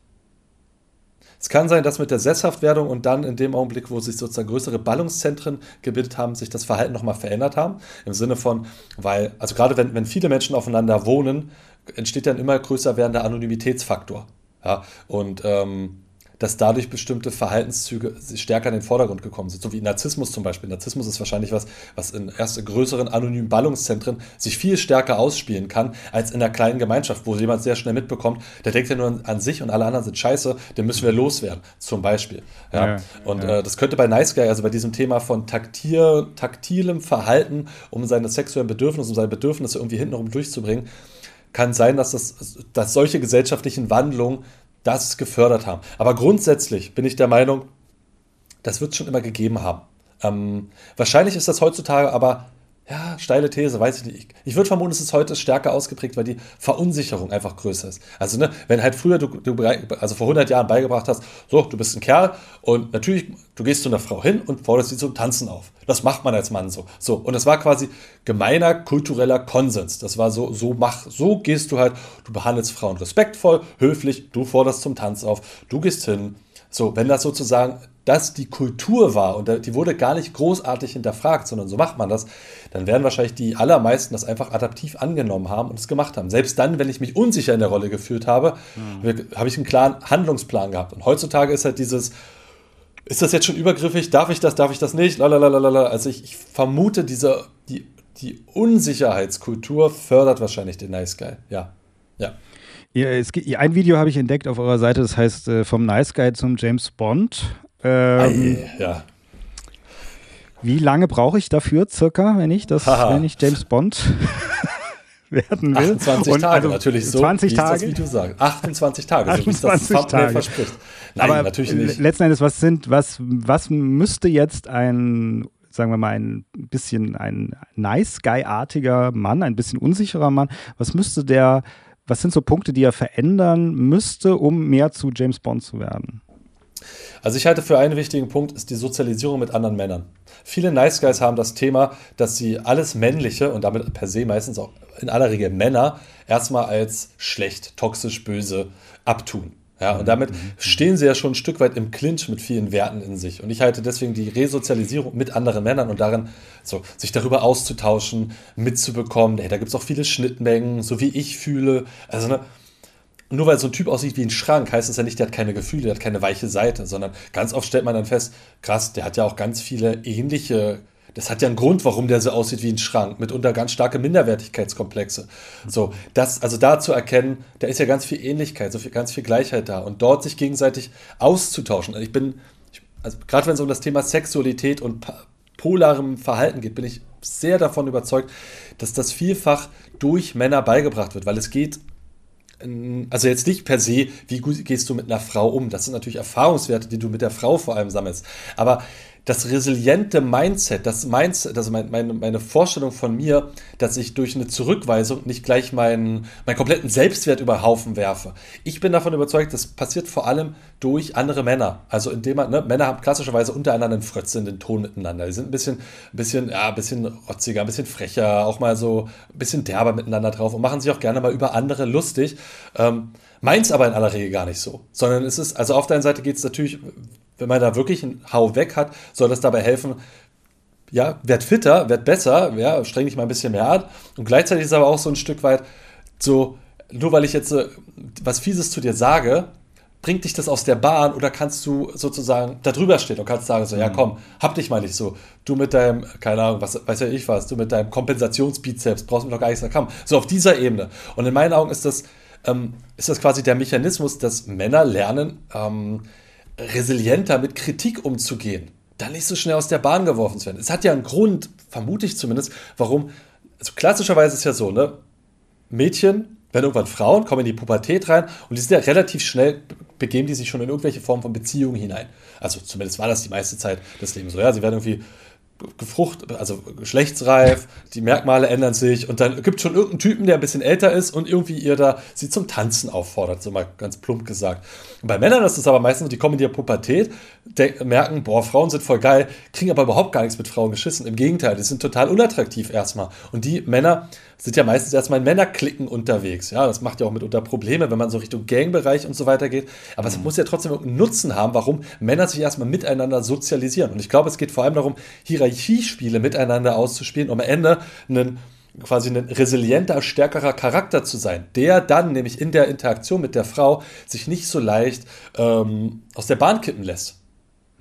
es kann sein, dass mit der Sesshaftwerdung und dann in dem Augenblick, wo sich sozusagen größere Ballungszentren gebildet haben, sich das Verhalten nochmal verändert haben. Im Sinne von, weil, also gerade wenn, wenn viele Menschen aufeinander wohnen, entsteht dann immer größer werdender Anonymitätsfaktor. Ja, und ähm, dass dadurch bestimmte Verhaltenszüge stärker in den Vordergrund gekommen sind, so wie Narzissmus zum Beispiel. Narzissmus ist wahrscheinlich was, was in erst größeren anonymen Ballungszentren sich viel stärker ausspielen kann, als in einer kleinen Gemeinschaft, wo jemand sehr schnell mitbekommt, der denkt ja nur an sich und alle anderen sind scheiße, den müssen wir loswerden, zum Beispiel. Ja. ja und ja. Äh, das könnte bei Nice Guy, also bei diesem Thema von taktil, taktilem Verhalten, um seine sexuellen Bedürfnisse, um seine Bedürfnisse irgendwie hintenrum durchzubringen, kann sein, dass, das, dass solche gesellschaftlichen Wandlungen das gefördert haben. Aber grundsätzlich bin ich der Meinung, das wird es schon immer gegeben haben. Ähm, wahrscheinlich ist das heutzutage aber, ja, steile These, weiß ich nicht. Ich, würde vermuten, es ist heute stärker ausgeprägt, weil die Verunsicherung einfach größer ist. Also, ne, wenn halt früher du, du, also vor 100 Jahren beigebracht hast, so, du bist ein Kerl und natürlich, du gehst zu einer Frau hin und forderst sie zum Tanzen auf. Das macht man als Mann so. So, und das war quasi gemeiner kultureller Konsens. Das war so, so mach, so gehst du halt, du behandelst Frauen respektvoll, höflich, du forderst zum Tanz auf, du gehst hin. So, wenn das sozusagen das die Kultur war und die wurde gar nicht großartig hinterfragt, sondern so macht man das, dann werden wahrscheinlich die allermeisten das einfach adaptiv angenommen haben und es gemacht haben. Selbst dann, wenn ich mich unsicher in der Rolle gefühlt habe, mhm. habe ich einen klaren Handlungsplan gehabt. Und heutzutage ist halt dieses, ist das jetzt schon übergriffig? Darf ich das? Darf ich das nicht? Lalalala. Also ich, ich vermute, diese, die, die Unsicherheitskultur fördert wahrscheinlich den Nice Guy. Ja. Ja.
Ja, es ein Video habe ich entdeckt auf eurer Seite, das heißt äh, vom Nice Guy zum James Bond. Ähm,
Ei, ja.
Wie lange brauche ich dafür, circa, wenn ich das, wenn ich James Bond werden will?
28 Tage, also natürlich so,
20 Tage?
wie das Video sagt. 28 Tage,
28 so wie es das Tage.
verspricht.
Nein, Aber natürlich nicht. Letzten Endes, was sind, was, was müsste jetzt ein sagen wir mal, ein bisschen ein nice guy-artiger Mann, ein bisschen unsicherer Mann, was müsste der, was sind so Punkte, die er verändern müsste, um mehr zu James Bond zu werden?
Also ich halte für einen wichtigen Punkt ist die Sozialisierung mit anderen Männern. Viele Nice Guys haben das Thema, dass sie alles Männliche und damit per se meistens auch in aller Regel Männer erstmal als schlecht, toxisch, böse abtun. Ja, und damit stehen sie ja schon ein Stück weit im Clinch mit vielen Werten in sich. Und ich halte deswegen die Resozialisierung mit anderen Männern und darin, so, sich darüber auszutauschen, mitzubekommen, hey, da gibt es auch viele Schnittmengen, so wie ich fühle. Also, ne, nur weil so ein Typ aussieht wie ein Schrank, heißt das ja nicht, der hat keine Gefühle, der hat keine weiche Seite, sondern ganz oft stellt man dann fest, krass, der hat ja auch ganz viele ähnliche das hat ja einen Grund, warum der so aussieht wie ein Schrank, mitunter ganz starke Minderwertigkeitskomplexe. So, das, also da zu erkennen, da ist ja ganz viel Ähnlichkeit, so viel, ganz viel Gleichheit da und dort sich gegenseitig auszutauschen. Ich bin, ich, also gerade wenn es um das Thema Sexualität und polarem Verhalten geht, bin ich sehr davon überzeugt, dass das vielfach durch Männer beigebracht wird, weil es geht also jetzt nicht per se, wie gehst du mit einer Frau um? Das sind natürlich Erfahrungswerte, die du mit der Frau vor allem sammelst. Aber das resiliente Mindset, das Mindset, also mein, meine, meine Vorstellung von mir, dass ich durch eine Zurückweisung nicht gleich meinen, meinen kompletten Selbstwert über Haufen werfe. Ich bin davon überzeugt, das passiert vor allem durch andere Männer. Also indem man, ne, Männer haben klassischerweise untereinander einen frötzelnden Ton miteinander. Die sind ein bisschen, ein bisschen, ja, ein bisschen rotziger, ein bisschen frecher, auch mal so ein bisschen derber miteinander drauf und machen sich auch gerne mal über andere lustig. Ähm, Meins aber in aller Regel gar nicht so. Sondern es ist, also auf der einen Seite geht es natürlich wenn man da wirklich einen Hau weg hat, soll das dabei helfen, ja, werd fitter, werd besser, ja, streng dich mal ein bisschen mehr an. Und gleichzeitig ist aber auch so ein Stück weit so, nur weil ich jetzt äh, was Fieses zu dir sage, bringt dich das aus der Bahn oder kannst du sozusagen da drüber stehen und kannst sagen so, ja mhm. komm, hab dich mal nicht so. Du mit deinem, keine Ahnung, was weiß ja ich was, du mit deinem Kompensationsbizeps brauchst mir doch gar nichts erkannt. So auf dieser Ebene. Und in meinen Augen ist das, ähm, ist das quasi der Mechanismus, dass Männer lernen, ähm, resilienter mit Kritik umzugehen, da nicht so schnell aus der Bahn geworfen zu werden. Es hat ja einen Grund, vermute ich zumindest, warum, also klassischerweise ist es ja so, ne, Mädchen werden irgendwann Frauen, kommen in die Pubertät rein und die sind ja relativ schnell, begeben die sich schon in irgendwelche Form von Beziehungen hinein. Also zumindest war das die meiste Zeit des Lebens so. Ja, sie werden irgendwie gefrucht, also geschlechtsreif, die Merkmale ändern sich und dann gibt es schon irgendeinen Typen, der ein bisschen älter ist und irgendwie ihr da sie zum Tanzen auffordert, so mal ganz plump gesagt. Und bei Männern ist es aber meistens, die kommen in die Pubertät, merken, boah, Frauen sind voll geil, kriegen aber überhaupt gar nichts mit Frauen geschissen. Im Gegenteil, die sind total unattraktiv erstmal. Und die Männer sind ja meistens erstmal in Männerklicken unterwegs. Ja, das macht ja auch mitunter Probleme, wenn man so Richtung Gangbereich und so weiter geht. Aber es mhm. muss ja trotzdem einen Nutzen haben, warum Männer sich erstmal miteinander sozialisieren. Und ich glaube, es geht vor allem darum, Hierarchiespiele miteinander auszuspielen, um am Ende einen quasi ein resilienter, stärkerer Charakter zu sein, der dann nämlich in der Interaktion mit der Frau sich nicht so leicht ähm, aus der Bahn kippen lässt.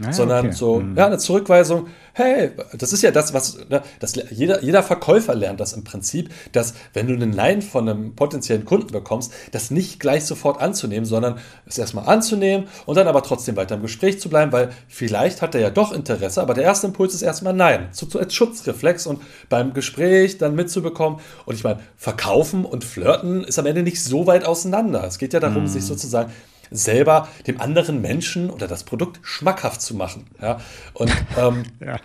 Ah, sondern okay. so, mhm. ja, eine Zurückweisung, hey, das ist ja das, was, ne, das, jeder, jeder Verkäufer lernt das im Prinzip, dass wenn du einen Nein von einem potenziellen Kunden bekommst, das nicht gleich sofort anzunehmen, sondern es erstmal anzunehmen und dann aber trotzdem weiter im Gespräch zu bleiben, weil vielleicht hat er ja doch Interesse, aber der erste Impuls ist erstmal Nein, so, so als Schutzreflex und beim Gespräch dann mitzubekommen und ich meine, verkaufen und flirten ist am Ende nicht so weit auseinander. Es geht ja darum, mhm. sich sozusagen selber dem anderen Menschen oder das Produkt schmackhaft zu machen. Ja? Und ähm, ja.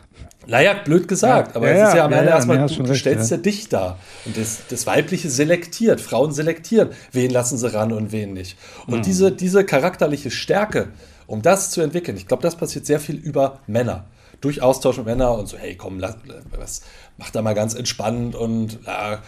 naja, blöd gesagt, ja, aber ja, es ist ja am Ende erstmal, du, du stellst ja. dich da. Und das, das Weibliche selektiert, Frauen selektieren, wen lassen sie ran und wen nicht. Und mhm. diese, diese charakterliche Stärke, um das zu entwickeln, ich glaube, das passiert sehr viel über Männer durch Austausch mit Männern und so, hey, komm, lass, was, mach da mal ganz entspannt und ja,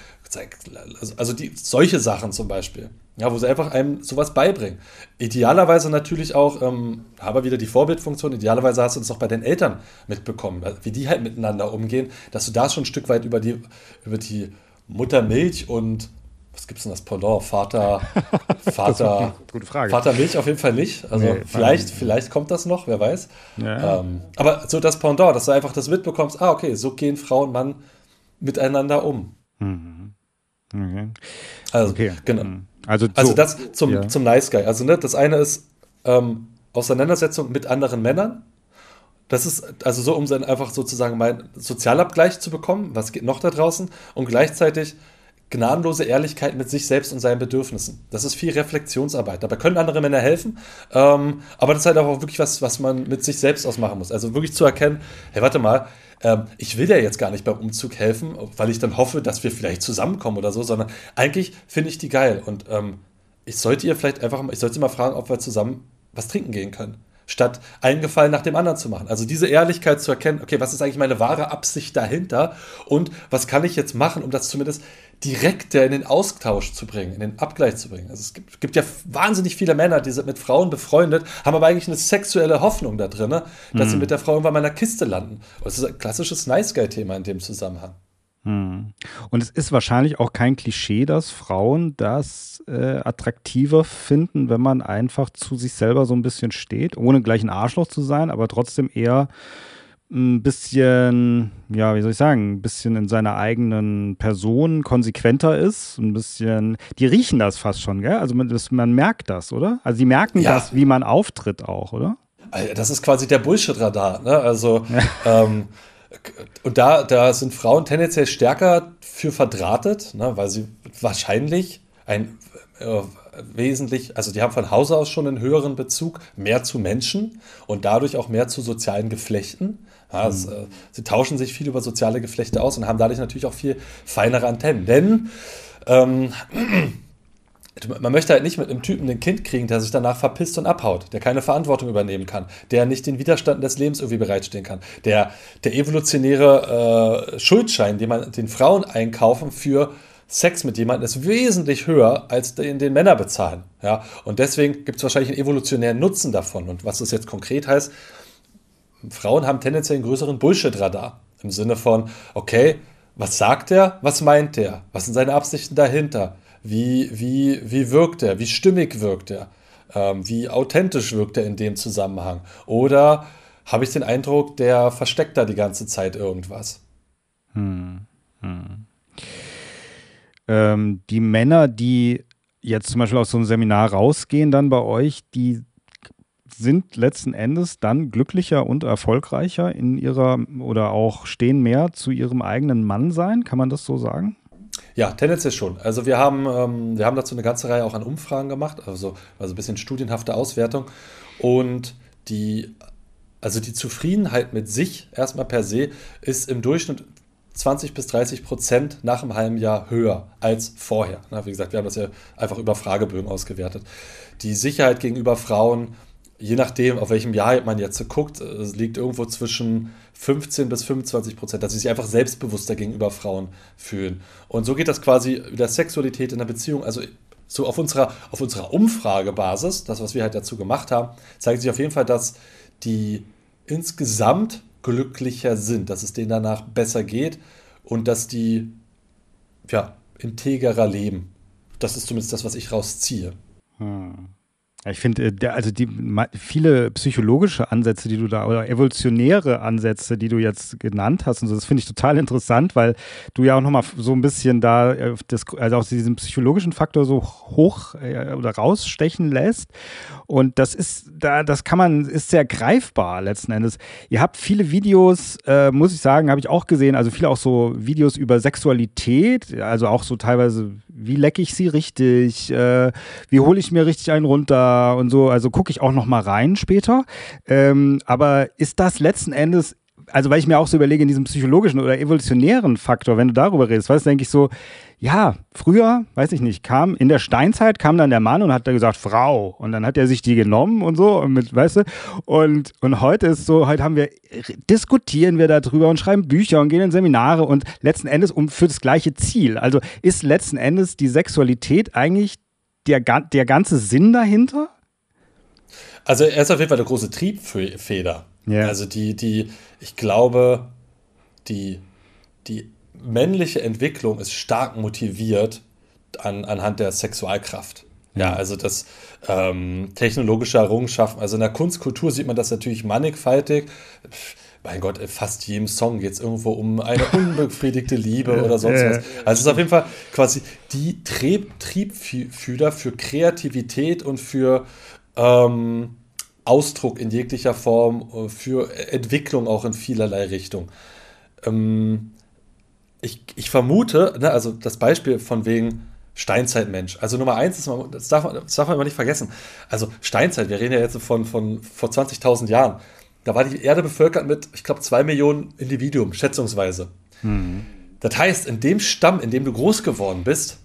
also die, solche Sachen zum Beispiel. Ja, wo sie einfach einem sowas beibringen. Idealerweise natürlich auch, ähm, aber wieder die Vorbildfunktion, idealerweise hast du das auch bei den Eltern mitbekommen, wie die halt miteinander umgehen, dass du da schon ein Stück weit über die, über die Muttermilch und was gibt es denn das Pendant? Vater, Vater,
gute Frage.
Vater Milch auf jeden Fall nicht. Also nee, vielleicht, vielleicht kommt das noch, wer weiß. Ja. Ähm, aber so das Pendant, dass du einfach das mitbekommst, ah, okay, so gehen Frau und Mann miteinander um. Mhm. Okay. Also, okay. genau. Mhm. Also, also das zum, ja. zum Nice Guy. Also ne, das eine ist ähm, Auseinandersetzung mit anderen Männern. Das ist also so, um dann einfach sozusagen meinen Sozialabgleich zu bekommen, was geht noch da draußen, und gleichzeitig gnadenlose Ehrlichkeit mit sich selbst und seinen Bedürfnissen. Das ist viel Reflexionsarbeit. Dabei können andere Männer helfen, ähm, aber das ist halt auch wirklich was, was man mit sich selbst ausmachen muss. Also wirklich zu erkennen, hey, warte mal, ähm, ich will ja jetzt gar nicht beim Umzug helfen, weil ich dann hoffe, dass wir vielleicht zusammenkommen oder so, sondern eigentlich finde ich die geil. Und ähm, ich sollte ihr vielleicht einfach ich sollte mal fragen, ob wir zusammen was trinken gehen können statt einen Gefallen nach dem anderen zu machen. Also diese Ehrlichkeit zu erkennen, okay, was ist eigentlich meine wahre Absicht dahinter und was kann ich jetzt machen, um das zumindest direkter in den Austausch zu bringen, in den Abgleich zu bringen. Also es gibt, gibt ja wahnsinnig viele Männer, die sind mit Frauen befreundet, haben aber eigentlich eine sexuelle Hoffnung da drin, dass mhm. sie mit der Frau irgendwann mal in der Kiste landen. das ist ein klassisches Nice Guy-Thema in dem Zusammenhang.
Hm. Und es ist wahrscheinlich auch kein Klischee, dass Frauen das äh, attraktiver finden, wenn man einfach zu sich selber so ein bisschen steht, ohne gleich ein Arschloch zu sein, aber trotzdem eher ein bisschen, ja, wie soll ich sagen, ein bisschen in seiner eigenen Person konsequenter ist, ein bisschen, die riechen das fast schon, gell? Also man, das, man merkt das, oder? Also die merken ja. das, wie man auftritt auch, oder?
Das ist quasi der Bullshit-Radar, ne? Also, ja. ähm, und da, da sind Frauen tendenziell stärker für verdrahtet, ne, weil sie wahrscheinlich ein äh, wesentlich, also die haben von Hause aus schon einen höheren Bezug, mehr zu Menschen und dadurch auch mehr zu sozialen Geflechten. Ja, mhm. es, äh, sie tauschen sich viel über soziale Geflechte aus und haben dadurch natürlich auch viel feinere Antennen. Denn ähm, man möchte halt nicht mit einem Typen ein Kind kriegen, der sich danach verpisst und abhaut, der keine Verantwortung übernehmen kann, der nicht den Widerstand des Lebens irgendwie bereitstehen kann, der, der evolutionäre äh, Schuldschein, den man den Frauen einkaufen für Sex mit jemandem ist wesentlich höher, als den, den Männer bezahlen. Ja? Und deswegen gibt es wahrscheinlich einen evolutionären Nutzen davon. Und was das jetzt konkret heißt, Frauen haben tendenziell einen größeren Bullshit-Radar. Im Sinne von, okay, was sagt er, was meint er, was sind seine Absichten dahinter? Wie, wie, wie wirkt er? Wie stimmig wirkt er? Ähm, wie authentisch wirkt er in dem Zusammenhang? Oder habe ich den Eindruck, der versteckt da die ganze Zeit irgendwas? Hm, hm.
Ähm, die Männer, die jetzt zum Beispiel aus so einem Seminar rausgehen, dann bei euch, die sind letzten Endes dann glücklicher und erfolgreicher in ihrer oder auch stehen mehr zu ihrem eigenen Mann sein, kann man das so sagen?
Ja, tendenziell schon. Also wir haben, ähm, wir haben dazu eine ganze Reihe auch an Umfragen gemacht, also, also ein bisschen studienhafte Auswertung. Und die, also die Zufriedenheit mit sich erstmal per se ist im Durchschnitt 20 bis 30 Prozent nach einem halben Jahr höher als vorher. Na, wie gesagt, wir haben das ja einfach über Fragebögen ausgewertet. Die Sicherheit gegenüber Frauen, je nachdem, auf welchem Jahr man jetzt guckt, es liegt irgendwo zwischen 15 bis 25 Prozent, dass sie sich einfach selbstbewusster gegenüber Frauen fühlen. Und so geht das quasi der Sexualität in der Beziehung. Also so auf unserer, auf unserer Umfragebasis, das, was wir halt dazu gemacht haben, zeigt sich auf jeden Fall, dass die insgesamt glücklicher sind, dass es denen danach besser geht und dass die ja, integerer leben. Das ist zumindest das, was ich rausziehe. Hm.
Ich finde, äh, also die viele psychologische Ansätze, die du da oder evolutionäre Ansätze, die du jetzt genannt hast, und so, das finde ich total interessant, weil du ja auch nochmal so ein bisschen da äh, das, also aus diesem psychologischen Faktor so hoch äh, oder rausstechen lässt. Und das ist, da, das kann man, ist sehr greifbar letzten Endes. Ihr habt viele Videos, äh, muss ich sagen, habe ich auch gesehen, also viele auch so Videos über Sexualität, also auch so teilweise, wie lecke ich sie richtig, äh, wie hole ich mir richtig einen runter und so. Also gucke ich auch noch mal rein später. Ähm, aber ist das letzten Endes also weil ich mir auch so überlege, in diesem psychologischen oder evolutionären Faktor, wenn du darüber redest, weißt denke ich so, ja, früher, weiß ich nicht, kam in der Steinzeit kam dann der Mann und hat da gesagt, Frau. Und dann hat er sich die genommen und so, und mit, weißt du, und, und heute ist so, heute haben wir, diskutieren wir darüber und schreiben Bücher und gehen in Seminare und letzten Endes um für das gleiche Ziel. Also ist letzten Endes die Sexualität eigentlich der, der ganze Sinn dahinter?
Also er ist auf jeden Fall eine große Triebfeder. Yeah. Also die, die, ich glaube, die, die männliche Entwicklung ist stark motiviert an, anhand der Sexualkraft. Ja, also das ähm, technologische Errungenschaften, also in der Kunstkultur sieht man das natürlich mannigfaltig mein Gott, fast jedem Song geht es irgendwo um eine unbefriedigte Liebe oder sonst was. Also es ist auf jeden Fall quasi die Trieb, Triebfüder für Kreativität und für ähm, Ausdruck in jeglicher Form, äh, für Entwicklung auch in vielerlei Richtung. Ähm, ich, ich vermute, ne, also das Beispiel von wegen Steinzeitmensch. Also Nummer eins ist, das darf, man, das darf man immer nicht vergessen. Also Steinzeit, wir reden ja jetzt von, von vor 20.000 Jahren. Da war die Erde bevölkert mit, ich glaube, zwei Millionen Individuen, schätzungsweise. Mhm. Das heißt, in dem Stamm, in dem du groß geworden bist,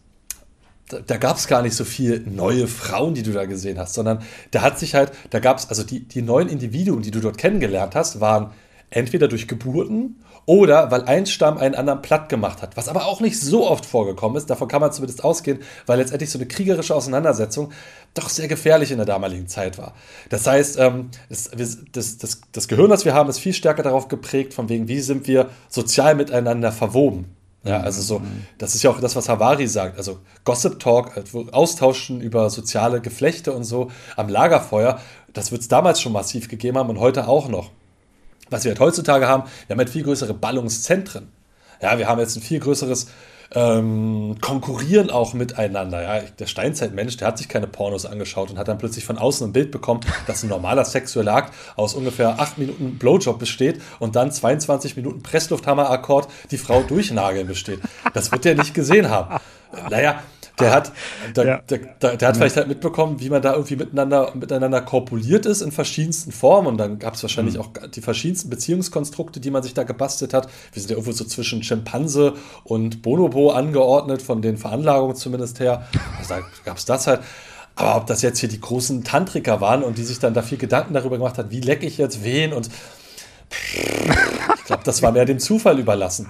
da, da gab es gar nicht so viele neue Frauen, die du da gesehen hast, sondern da hat sich halt, da gab es, also die, die neuen Individuen, die du dort kennengelernt hast, waren entweder durch Geburten oder weil ein Stamm einen anderen platt gemacht hat. Was aber auch nicht so oft vorgekommen ist, davon kann man zumindest ausgehen, weil letztendlich so eine kriegerische Auseinandersetzung doch sehr gefährlich in der damaligen Zeit war. Das heißt, ähm, das, das, das, das Gehirn, das wir haben, ist viel stärker darauf geprägt, von wegen, wie sind wir sozial miteinander verwoben. Ja, also so, das ist ja auch das, was Havari sagt. Also Gossip Talk, also Austauschen über soziale Geflechte und so am Lagerfeuer, das wird es damals schon massiv gegeben haben und heute auch noch. Was wir halt heutzutage haben, wir haben halt viel größere Ballungszentren. Ja, wir haben jetzt ein viel größeres ähm, konkurrieren auch miteinander. Ja, der Steinzeitmensch, der hat sich keine Pornos angeschaut und hat dann plötzlich von außen ein Bild bekommen, dass ein normaler sexueller Akt aus ungefähr 8 Minuten Blowjob besteht und dann 22 Minuten Presslufthammer-Akkord die Frau durchnageln besteht. Das wird der nicht gesehen haben. Naja, der hat, der, ja. der, der, der, hat vielleicht halt mitbekommen, wie man da irgendwie miteinander, miteinander korpuliert ist in verschiedensten Formen. Und dann gab es wahrscheinlich mhm. auch die verschiedensten Beziehungskonstrukte, die man sich da gebastelt hat. Wir sind ja irgendwo so zwischen Schimpanse und Bonobo angeordnet, von den Veranlagungen zumindest her. Also da gab es das halt. Aber ob das jetzt hier die großen Tantriker waren und die sich dann da viel Gedanken darüber gemacht haben, wie lecke ich jetzt wen und ich glaube, das war mehr dem Zufall überlassen.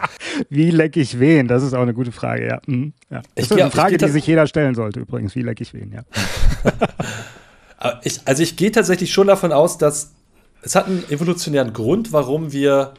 Wie lecke ich wen? Das ist auch eine gute Frage, ja. Mhm. ja. Das ich ist eine Frage, die sich jeder stellen sollte übrigens. Wie lecke ich wen, ja.
ich, also ich gehe tatsächlich schon davon aus, dass es hat einen evolutionären Grund, warum wir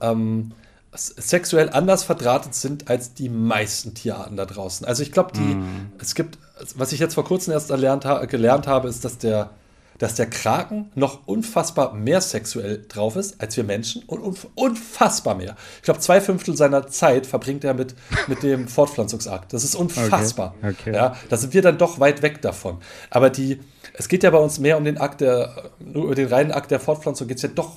ähm, sexuell anders verdrahtet sind als die meisten Tierarten da draußen. Also ich glaube, mm. es gibt, was ich jetzt vor kurzem erst erlernt, gelernt habe, ist, dass der dass der Kraken noch unfassbar mehr sexuell drauf ist als wir Menschen und unfassbar mehr. Ich glaube, zwei Fünftel seiner Zeit verbringt er mit, mit dem Fortpflanzungsakt. Das ist unfassbar. Okay. Okay. Ja, da sind wir dann doch weit weg davon. Aber die, es geht ja bei uns mehr um den Akt der, über den reinen Akt der Fortpflanzung geht es ja doch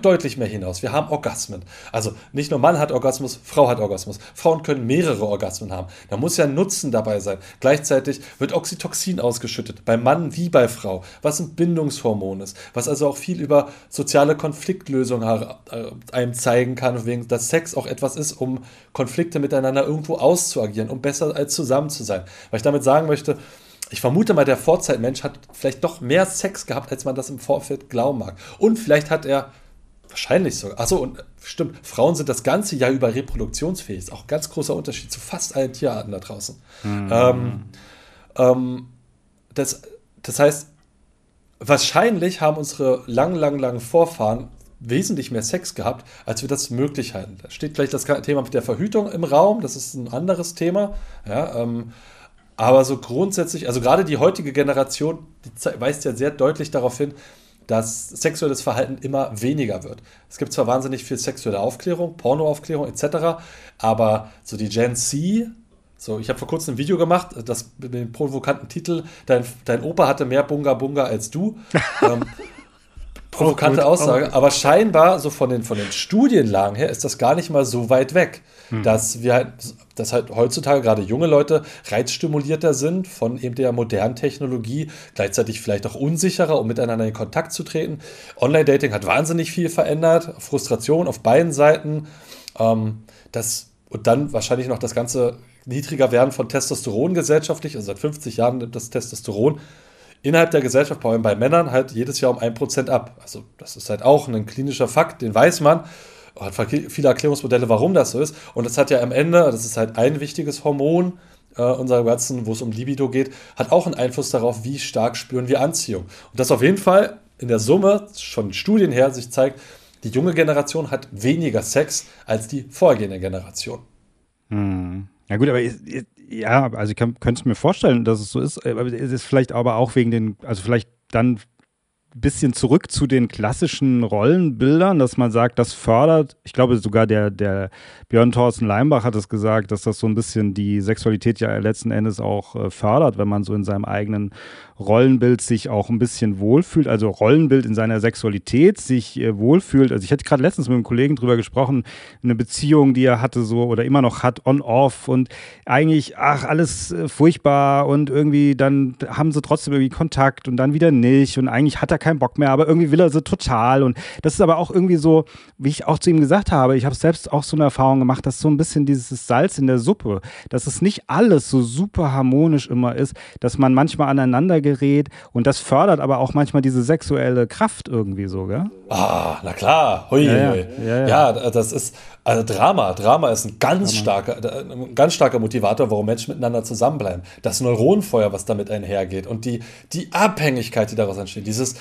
deutlich mehr hinaus. Wir haben Orgasmen. Also nicht nur Mann hat Orgasmus, Frau hat Orgasmus. Frauen können mehrere Orgasmen haben. Da muss ja Nutzen dabei sein. Gleichzeitig wird Oxytocin ausgeschüttet, bei Mann wie bei Frau, was ein Bindungshormon ist, was also auch viel über soziale Konfliktlösung äh, einem zeigen kann, wegen dass Sex auch etwas ist, um Konflikte miteinander irgendwo auszuagieren, um besser als zusammen zu sein. Weil ich damit sagen möchte, ich vermute mal, der Vorzeitmensch hat vielleicht doch mehr Sex gehabt, als man das im Vorfeld glauben mag. Und vielleicht hat er wahrscheinlich sogar. Achso, und stimmt, Frauen sind das ganze Jahr über reproduktionsfähig. Ist auch ein ganz großer Unterschied zu fast allen Tierarten da draußen. Mhm. Ähm, ähm, das, das heißt, wahrscheinlich haben unsere lang, lang, lang Vorfahren wesentlich mehr Sex gehabt, als wir das möglich halten. Da steht gleich das Thema mit der Verhütung im Raum, das ist ein anderes Thema. Ja, ähm, aber so grundsätzlich, also gerade die heutige Generation, die weist ja sehr deutlich darauf hin, dass sexuelles Verhalten immer weniger wird. Es gibt zwar wahnsinnig viel sexuelle Aufklärung, Pornoaufklärung etc., aber so die Gen Z, so ich habe vor kurzem ein Video gemacht, das mit dem provokanten Titel, dein, dein Opa hatte mehr Bunga Bunga als du. ähm, provokante Aussage, aber scheinbar so von den, von den Studienlagen her ist das gar nicht mal so weit weg, hm. dass wir halt, dass halt heutzutage gerade junge Leute reizstimulierter sind von eben der modernen Technologie, gleichzeitig vielleicht auch unsicherer, um miteinander in Kontakt zu treten. Online-Dating hat wahnsinnig viel verändert, Frustration auf beiden Seiten. Ähm, das, und dann wahrscheinlich noch das ganze niedriger werden von Testosteron gesellschaftlich, also seit 50 Jahren nimmt das Testosteron innerhalb der Gesellschaft, vor allem bei Männern, halt jedes Jahr um ein Prozent ab. Also das ist halt auch ein klinischer Fakt, den weiß man. Hat viele Erklärungsmodelle, warum das so ist. Und das hat ja am Ende, das ist halt ein wichtiges Hormon äh, unserer ganzen, wo es um Libido geht, hat auch einen Einfluss darauf, wie stark spüren wir Anziehung. Und das auf jeden Fall in der Summe, schon Studien her, sich zeigt, die junge Generation hat weniger Sex als die vorhergehende Generation.
Hm. Ja gut, aber ja, also ich könnte es mir vorstellen, dass es so ist. Aber es ist vielleicht aber auch wegen den, also vielleicht dann bisschen zurück zu den klassischen Rollenbildern, dass man sagt, das fördert, ich glaube sogar der, der Björn Thorsten Leimbach hat es gesagt, dass das so ein bisschen die Sexualität ja letzten Endes auch äh, fördert, wenn man so in seinem eigenen Rollenbild sich auch ein bisschen wohlfühlt, also Rollenbild in seiner Sexualität sich äh, wohlfühlt. Also ich hatte gerade letztens mit einem Kollegen drüber gesprochen, eine Beziehung, die er hatte so oder immer noch hat, on-off und eigentlich, ach, alles äh, furchtbar und irgendwie dann haben sie trotzdem irgendwie Kontakt und dann wieder nicht und eigentlich hat er keinen Bock mehr, aber irgendwie will er sie total und das ist aber auch irgendwie so, wie ich auch zu ihm gesagt habe, ich habe selbst auch so eine Erfahrung gemacht, dass so ein bisschen dieses Salz in der Suppe, dass es nicht alles so super harmonisch immer ist, dass man manchmal aneinander gerät und das fördert aber auch manchmal diese sexuelle Kraft irgendwie so, gell?
Ah, na klar. Hui, ja, hui. Ja, ja. ja, das ist also Drama. Drama ist ein ganz Drama. starker, ein ganz starker Motivator, warum Menschen miteinander zusammenbleiben. Das Neuronenfeuer, was damit einhergeht und die, die Abhängigkeit, die daraus entsteht, dieses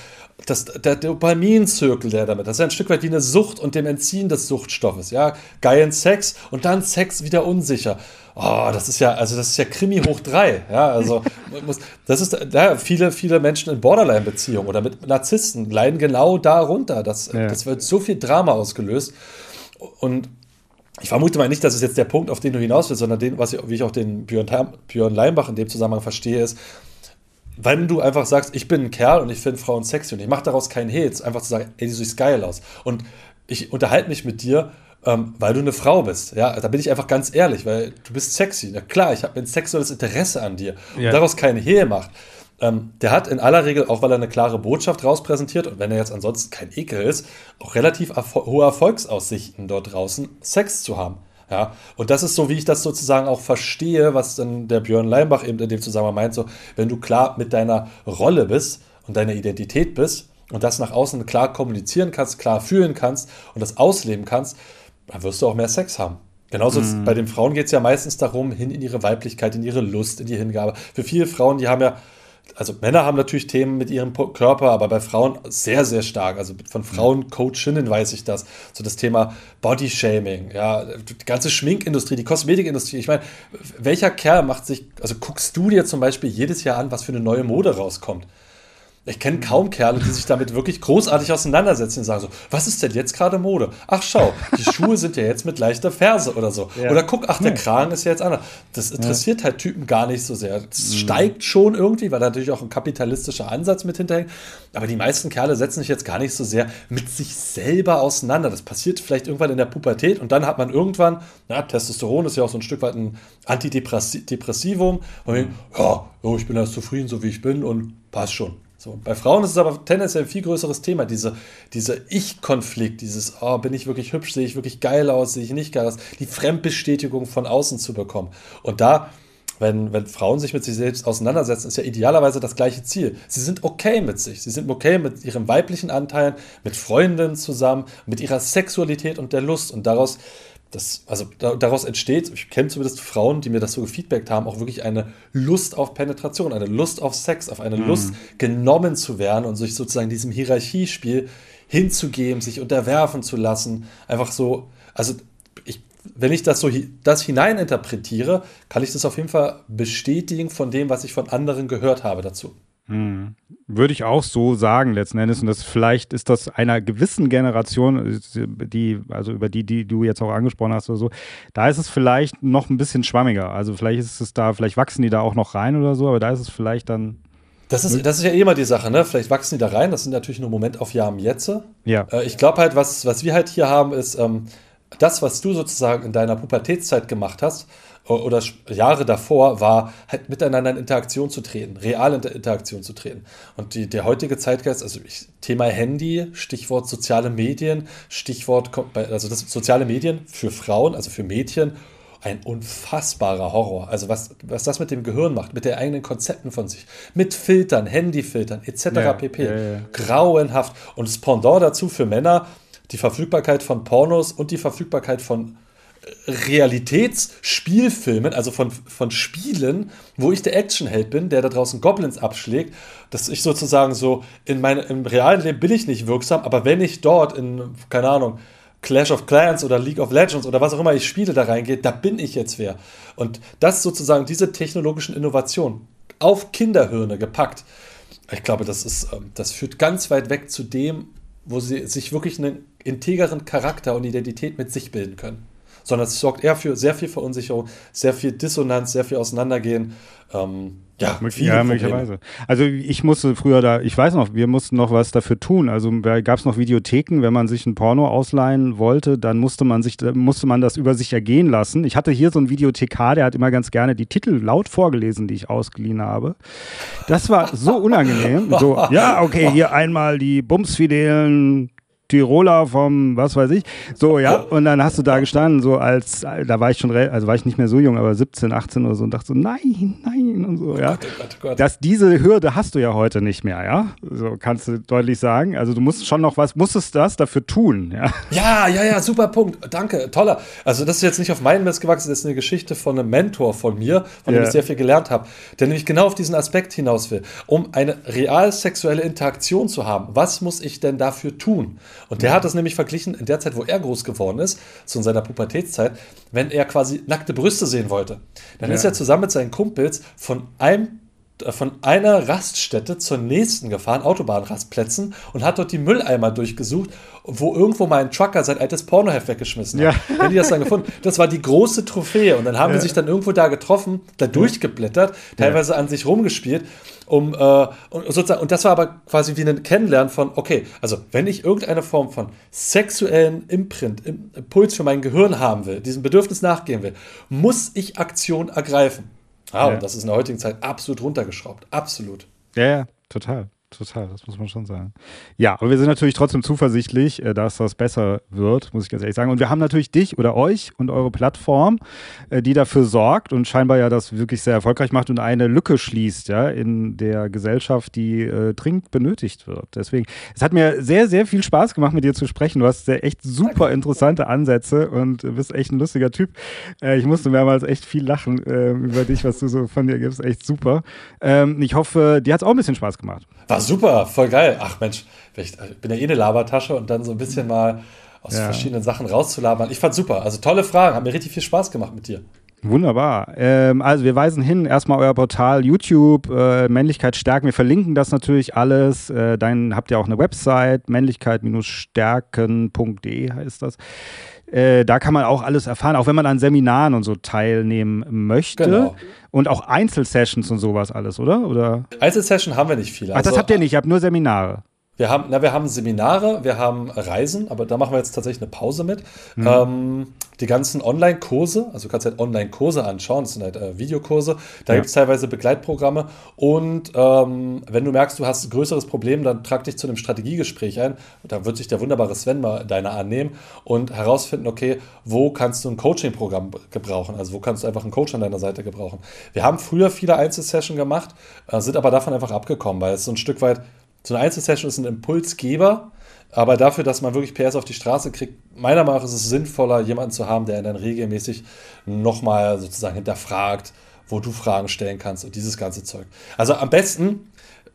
das, der Dopaminzirkel, der damit, das ist ja ein Stück weit wie eine Sucht und dem Entziehen des Suchtstoffes, ja, geilen Sex und dann Sex wieder unsicher. Oh, das ist ja, also das ist ja Krimi hoch drei, ja, also muss, das ist, ja, viele, viele Menschen in Borderline-Beziehungen oder mit Narzissten leiden genau darunter, das, ja. das wird so viel Drama ausgelöst und ich vermute mal nicht, dass es jetzt der Punkt, auf den du hinaus willst, sondern den, was ich, wie ich auch den Björn, Björn Leimbach in dem Zusammenhang verstehe, ist, wenn du einfach sagst, ich bin ein Kerl und ich finde Frauen sexy und ich mache daraus keinen Hits, einfach zu sagen, ey, du siehst geil aus. Und ich unterhalte mich mit dir, ähm, weil du eine Frau bist. Ja, da bin ich einfach ganz ehrlich, weil du bist sexy. Na klar, ich habe ein sexuelles Interesse an dir ja. und daraus keine Hehe macht. Ähm, der hat in aller Regel, auch weil er eine klare Botschaft rauspräsentiert und wenn er jetzt ansonsten kein Ekel ist, auch relativ erfol hohe Erfolgsaussichten dort draußen, Sex zu haben. Ja, und das ist so, wie ich das sozusagen auch verstehe, was dann der Björn Leimbach eben in dem Zusammenhang meint, so, wenn du klar mit deiner Rolle bist und deiner Identität bist und das nach außen klar kommunizieren kannst, klar fühlen kannst und das ausleben kannst, dann wirst du auch mehr Sex haben. Genauso mm. bei den Frauen geht es ja meistens darum, hin in ihre Weiblichkeit, in ihre Lust, in die Hingabe. Für viele Frauen, die haben ja also Männer haben natürlich Themen mit ihrem Körper, aber bei Frauen sehr, sehr stark. Also von Frauen-Coachinnen weiß ich das. So das Thema Bodyshaming, ja, die ganze Schminkindustrie, die Kosmetikindustrie. Ich meine, welcher Kerl macht sich, also guckst du dir zum Beispiel jedes Jahr an, was für eine neue Mode rauskommt? Ich kenne kaum Kerle, die sich damit wirklich großartig auseinandersetzen und sagen so, was ist denn jetzt gerade Mode? Ach schau, die Schuhe sind ja jetzt mit leichter Ferse oder so. Ja. Oder guck, ach, der Kragen ist ja jetzt anders. Das interessiert ja. halt Typen gar nicht so sehr. Es mhm. steigt schon irgendwie, weil da natürlich auch ein kapitalistischer Ansatz mit hinterhängt. Aber die meisten Kerle setzen sich jetzt gar nicht so sehr mit sich selber auseinander. Das passiert vielleicht irgendwann in der Pubertät und dann hat man irgendwann, na, Testosteron ist ja auch so ein Stück weit ein Antidepressivum. Und mhm. ja, oh, ich bin erst zufrieden, so wie ich bin und passt schon. So, bei Frauen ist es aber tendenziell ein viel größeres Thema, diese, dieser Ich-Konflikt, dieses, oh, bin ich wirklich hübsch, sehe ich wirklich geil aus, sehe ich nicht geil aus, die Fremdbestätigung von außen zu bekommen. Und da, wenn, wenn Frauen sich mit sich selbst auseinandersetzen, ist ja idealerweise das gleiche Ziel. Sie sind okay mit sich, sie sind okay mit ihren weiblichen Anteilen, mit Freundinnen zusammen, mit ihrer Sexualität und der Lust. Und daraus das, also da, daraus entsteht, ich kenne zumindest Frauen, die mir das so gefeedbackt haben, auch wirklich eine Lust auf Penetration, eine Lust auf Sex, auf eine mhm. Lust genommen zu werden und sich sozusagen diesem Hierarchiespiel hinzugeben, sich unterwerfen zu lassen. Einfach so, also ich, wenn ich das so das hineininterpretiere, kann ich das auf jeden Fall bestätigen von dem, was ich von anderen gehört habe dazu.
Hm. Würde ich auch so sagen letzten Endes. Und das vielleicht ist das einer gewissen Generation, die, also über die, die du jetzt auch angesprochen hast oder so, da ist es vielleicht noch ein bisschen schwammiger. Also vielleicht ist es da, vielleicht wachsen die da auch noch rein oder so, aber da ist es vielleicht dann.
Das ist, das ist ja eh immer die Sache, ne? Vielleicht wachsen die da rein. Das sind natürlich nur Momentaufnahmen jetzt.
Ja.
Äh, ich glaube halt, was, was wir halt hier haben, ist ähm, das, was du sozusagen in deiner Pubertätszeit gemacht hast, oder Jahre davor war, halt miteinander in Interaktion zu treten, real in Interaktion zu treten. Und die, der heutige Zeitgeist, also ich, Thema Handy, Stichwort soziale Medien, Stichwort, also das soziale Medien für Frauen, also für Mädchen, ein unfassbarer Horror. Also was, was das mit dem Gehirn macht, mit den eigenen Konzepten von sich, mit Filtern, Handyfiltern etc. Ja, pp. Ja, ja. Grauenhaft. Und das Pendant dazu für Männer, die Verfügbarkeit von Pornos und die Verfügbarkeit von Realitätsspielfilmen, also von, von Spielen, wo ich der Actionheld bin, der da draußen Goblins abschlägt, dass ich sozusagen so in meinem im realen Leben bin ich nicht wirksam, aber wenn ich dort in, keine Ahnung, Clash of Clans oder League of Legends oder was auch immer ich spiele, da reingehe, da bin ich jetzt wer. Und das sozusagen, diese technologischen Innovationen auf Kinderhirne gepackt, ich glaube, das ist, ähm, das führt ganz weit weg zu dem, wo sie sich wirklich einen integeren Charakter und Identität mit sich bilden können sondern es sorgt eher für sehr viel Verunsicherung, sehr viel Dissonanz, sehr viel Auseinandergehen. Ähm, ja,
ja möglicherweise. Also ich musste früher da, ich weiß noch, wir mussten noch was dafür tun. Also gab es noch Videotheken, wenn man sich ein Porno ausleihen wollte, dann musste man sich, musste man das über sich ergehen lassen. Ich hatte hier so einen Videothekar, der hat immer ganz gerne die Titel laut vorgelesen, die ich ausgeliehen habe. Das war so unangenehm. So, ja, okay, hier einmal die Bumsfidelen Tiroler vom, was weiß ich. So, ja. Und dann hast du da gestanden, so als, da war ich schon, also war ich nicht mehr so jung, aber 17, 18 oder so und dachte so, nein, nein und so, oh ja. Oh oh. Dass diese Hürde hast du ja heute nicht mehr, ja. So kannst du deutlich sagen. Also du musst schon noch was, musstest das dafür tun, ja.
Ja, ja, ja, super Punkt. Danke, toller. Also das ist jetzt nicht auf meinen Mist gewachsen, das ist eine Geschichte von einem Mentor von mir, von dem ich sehr viel gelernt habe, der nämlich genau auf diesen Aspekt hinaus will. Um eine real sexuelle Interaktion zu haben, was muss ich denn dafür tun? Und der hat das nämlich verglichen in der Zeit, wo er groß geworden ist, so in seiner Pubertätszeit, wenn er quasi nackte Brüste sehen wollte. Dann ja. ist er zusammen mit seinen Kumpels von einem von einer Raststätte zur nächsten gefahren, Autobahnrastplätzen, und hat dort die Mülleimer durchgesucht, wo irgendwo mal ein Trucker sein altes Pornoheft weggeschmissen hat. Ja. Wenn die das dann gefunden, das war die große Trophäe. Und dann haben ja. die sich dann irgendwo da getroffen, da durchgeblättert, teilweise ja. an sich rumgespielt, um äh, und sozusagen, und das war aber quasi wie ein Kennenlernen von, okay, also wenn ich irgendeine Form von sexuellen Imprint, Impuls für mein Gehirn haben will, diesem Bedürfnis nachgehen will, muss ich Aktion ergreifen. Ah, ja. und das ist in der heutigen Zeit absolut runtergeschraubt. Absolut.
Ja, ja, total total, das muss man schon sagen. Ja, aber wir sind natürlich trotzdem zuversichtlich, äh, dass das besser wird, muss ich ganz ehrlich sagen. Und wir haben natürlich dich oder euch und eure Plattform, äh, die dafür sorgt und scheinbar ja das wirklich sehr erfolgreich macht und eine Lücke schließt, ja, in der Gesellschaft, die äh, dringend benötigt wird. Deswegen, es hat mir sehr, sehr viel Spaß gemacht, mit dir zu sprechen. Du hast echt super interessante Ansätze und bist echt ein lustiger Typ. Äh, ich musste mehrmals echt viel lachen äh, über dich, was du so von dir gibst. Echt super. Ähm, ich hoffe, dir hat es auch ein bisschen Spaß gemacht.
War super, voll geil. Ach Mensch, ich bin ja eh eine Labertasche und dann so ein bisschen mal aus ja. verschiedenen Sachen rauszulabern. Ich fand super. Also tolle Fragen, hat mir richtig viel Spaß gemacht mit dir.
Wunderbar. Ähm, also wir weisen hin, erstmal euer Portal YouTube, äh, Männlichkeit stärken. Wir verlinken das natürlich alles. Äh, dann habt ihr auch eine Website, männlichkeit-stärken.de heißt das. Äh, da kann man auch alles erfahren, auch wenn man an Seminaren und so teilnehmen möchte. Genau. Und auch Einzelsessions und sowas alles, oder? oder?
Einzelsession haben wir nicht viele.
Ach, das also, habt ihr nicht, ihr habt nur Seminare.
Wir haben, na, wir haben Seminare, wir haben Reisen, aber da machen wir jetzt tatsächlich eine Pause mit. Mhm. Ähm, die ganzen Online-Kurse, also du kannst halt Online-Kurse anschauen, das sind halt äh, Videokurse, da ja. gibt es teilweise Begleitprogramme und ähm, wenn du merkst, du hast ein größeres Problem, dann trag dich zu einem Strategiegespräch ein, da wird sich der wunderbare Sven mal deiner annehmen und herausfinden, okay, wo kannst du ein Coaching-Programm gebrauchen, also wo kannst du einfach einen Coach an deiner Seite gebrauchen. Wir haben früher viele Einzelsessions gemacht, äh, sind aber davon einfach abgekommen, weil es so ein Stück weit so eine Einzelsession ist ein Impulsgeber, aber dafür, dass man wirklich PS auf die Straße kriegt, meiner Meinung nach ist es sinnvoller, jemanden zu haben, der dann regelmäßig nochmal sozusagen hinterfragt, wo du Fragen stellen kannst und dieses ganze Zeug. Also am besten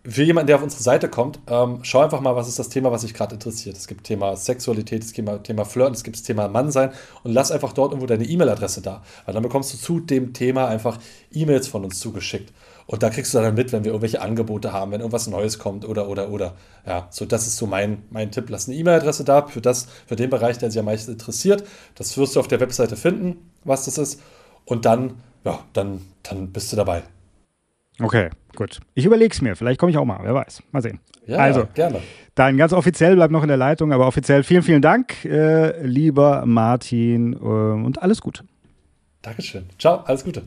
für jemanden, der auf unsere Seite kommt, ähm, schau einfach mal, was ist das Thema, was dich gerade interessiert. Es gibt Thema Sexualität, es gibt Thema Flirten, es gibt das Thema Mannsein und lass einfach dort irgendwo deine E-Mail-Adresse da, weil dann bekommst du zu dem Thema einfach E-Mails von uns zugeschickt. Und da kriegst du dann mit, wenn wir irgendwelche Angebote haben, wenn irgendwas Neues kommt oder, oder, oder. Ja, so das ist so mein, mein Tipp. Lass eine E-Mail-Adresse da für, das, für den Bereich, der sich am meisten interessiert. Das wirst du auf der Webseite finden, was das ist. Und dann, ja, dann, dann bist du dabei.
Okay, gut. Ich überlege es mir. Vielleicht komme ich auch mal. Wer weiß. Mal sehen.
Ja, also, gerne.
Dann ganz offiziell bleibt noch in der Leitung, aber offiziell vielen, vielen Dank, äh, lieber Martin, äh, und alles Gute.
Dankeschön. Ciao, alles Gute.